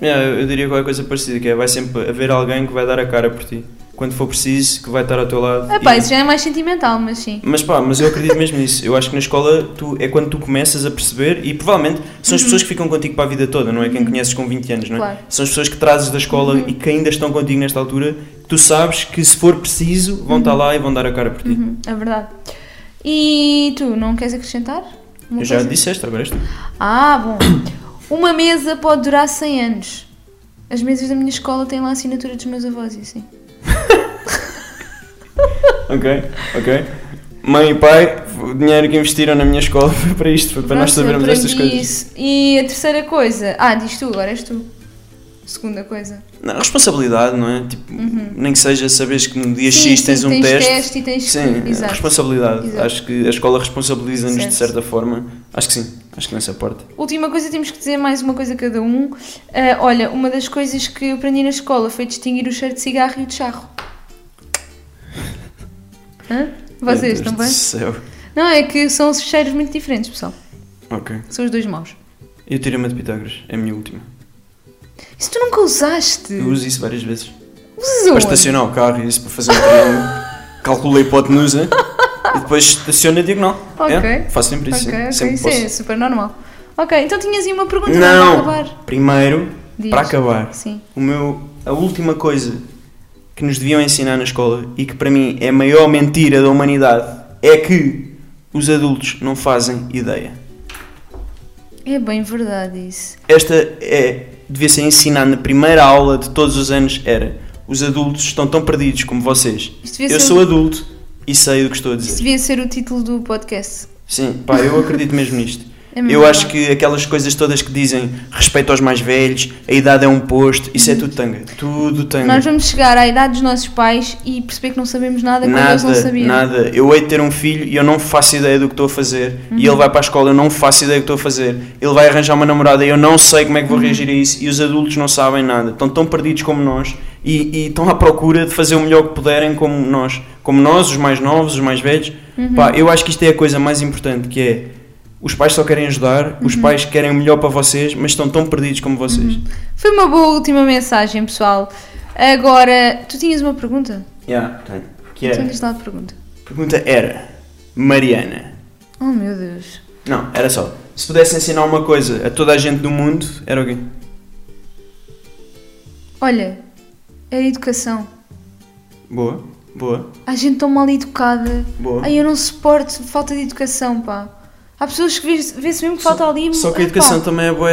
Yeah, eu, eu diria qualquer coisa parecida, que é vai sempre haver alguém que vai dar a cara por ti. Quando for preciso, que vai estar ao teu lado. Ah, pá, E- isso já é mais sentimental, mas sim. Mas pá, mas eu acredito mesmo nisso. Eu acho que na escola tu, é quando tu começas a perceber e provavelmente são as pessoas que ficam contigo para a vida toda, não é quem conheces com 20 anos, não é? Uhum. Claro. São as pessoas que trazes da escola e que ainda estão contigo nesta altura, tu sabes que se for preciso vão estar lá e vão dar a cara por ti. Uhum, é verdade. E tu, não queres acrescentar? Uma Eu já coisa? disseste, agora és tu. Ah, bom. Uma mesa pode durar 100 anos. As mesas da minha escola têm lá a assinatura dos meus avós e assim. Ok, ok. Mãe e pai, o dinheiro que investiram na minha escola foi para isto, foi para nós sabermos estas coisas. isso. E a terceira coisa. Ah, diz tu, agora és tu. Segunda coisa. Não, responsabilidade, não é? Tipo, nem que seja saberes que no dia Uhum. Sim, X tens sim, um tens teste. teste e tens que- Sim, exato. responsabilidade. Exato. Acho que a escola responsabiliza-nos de certa forma. Acho que sim, acho que nessa parte. Última coisa, temos que dizer mais uma coisa cada um. Ah, olha, uma das coisas que eu aprendi na escola foi distinguir o cheiro de cigarro e o de charro. Hã? Vocês Meu Deus também? do céu. Não, é que são cheiros muito diferentes, pessoal. Ok. São os dois maus. Eu tirei uma de Pitágoras, é a minha última. Isso tu nunca usaste? Eu uso isso várias vezes. Usas Para estacionar o carro e isso para fazer um triângulo. Calculo a hipotenusa e depois estaciono a diagonal. Ok. É, faço sempre isso. Ok, sim. ok, Sempre isso posso. é super normal. Ok, então tinhas aí uma pergunta Não! para acabar. Primeiro, Diz. para acabar, Sim. o meu, a última coisa que nos deviam ensinar na escola e que para mim é a maior mentira da humanidade é que os adultos não fazem ideia. É bem verdade isso. Esta é, devia ser ensinada na primeira aula de todos os anos, era os adultos estão tão perdidos como vocês. Eu sou adulto e sei do que estou a Isso dizer. devia ser o título do podcast. Sim, pá, eu acredito mesmo nisto. É Eu acho que aquelas coisas todas que dizem respeito aos mais velhos, a idade é um posto, isso é tudo tanga. Tudo tanga. Nós vamos chegar à idade dos nossos pais e perceber que não sabemos nada quando eles não Nada, sabiam. nada. Eu hei de ter um filho e eu não faço ideia do que estou a fazer. E ele vai para a escola, eu não faço ideia do que estou a fazer. Ele vai arranjar uma namorada e eu não sei como é que vou reagir a isso. E os adultos não sabem nada. Estão tão perdidos como nós e, e estão à procura de fazer o melhor que puderem como nós. Como nós, os mais novos, os mais velhos. Pá, eu acho que isto é a coisa mais importante, que é... Os pais só querem ajudar, os pais querem o melhor para vocês, mas estão tão perdidos como vocês. Foi uma boa última mensagem, pessoal. Agora, tu tinhas uma pergunta? Yeah, tenho. Que era, lá a pergunta. a pergunta era... Mariana... Oh meu Deus. Não, era só. Se pudesse ensinar uma coisa a toda a gente do mundo, era o quê? Olha, era educação. Boa, boa, Há gente tão mal educada. boa. Ai, eu não suporto falta de educação, pá. Há pessoas que vê- vê-se mesmo que falta ali. Só que a educação também é boa.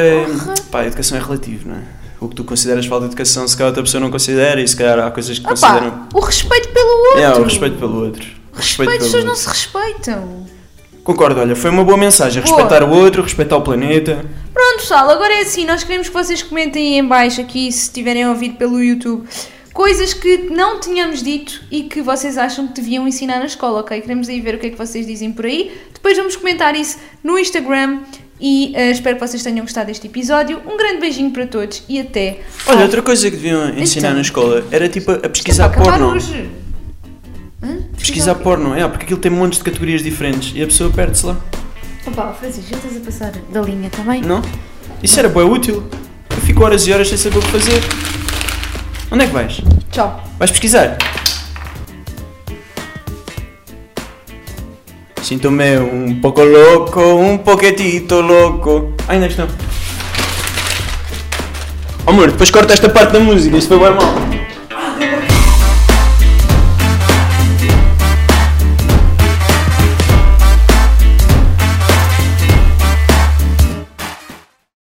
Pá, a educação é relativo, não é? O que tu consideras falta de educação, se calhar outra pessoa não considera, e se calhar há coisas que Ah, consideram. pá, o respeito pelo outro. É, o respeito pelo outro. O Respeito, as pessoas não se respeitam. Concordo, olha, foi uma boa mensagem. Boa. Respeitar o outro, respeitar o planeta. Pronto, pessoal, agora é assim, nós queremos que vocês comentem aí em baixo aqui, se tiverem a ouvir pelo YouTube, coisas que não tínhamos dito e que vocês acham que deviam ensinar na escola, ok? Queremos aí ver o que é que vocês dizem por aí. Depois vamos comentar isso no Instagram e eh, espero que vocês tenham gostado deste episódio. Um grande beijinho para todos e até. Olha, outra coisa que deviam ensinar Então. na escola era tipo a pesquisar porno. hoje. Hã? Pesquisar porno, é, porque aquilo tem montes de categorias diferentes e a pessoa perde-se lá. Opa, Francisco, já estás a passar da linha, está bem? Não? Isso era bem útil. Eu fico horas e horas sem saber o que fazer. Onde é que vais? Tchau. Vais pesquisar? Sinto-me um pouco louco, um poquitito louco. Ai, ainda. Oh, amor, depois corta esta parte da música, isto foi bem mal.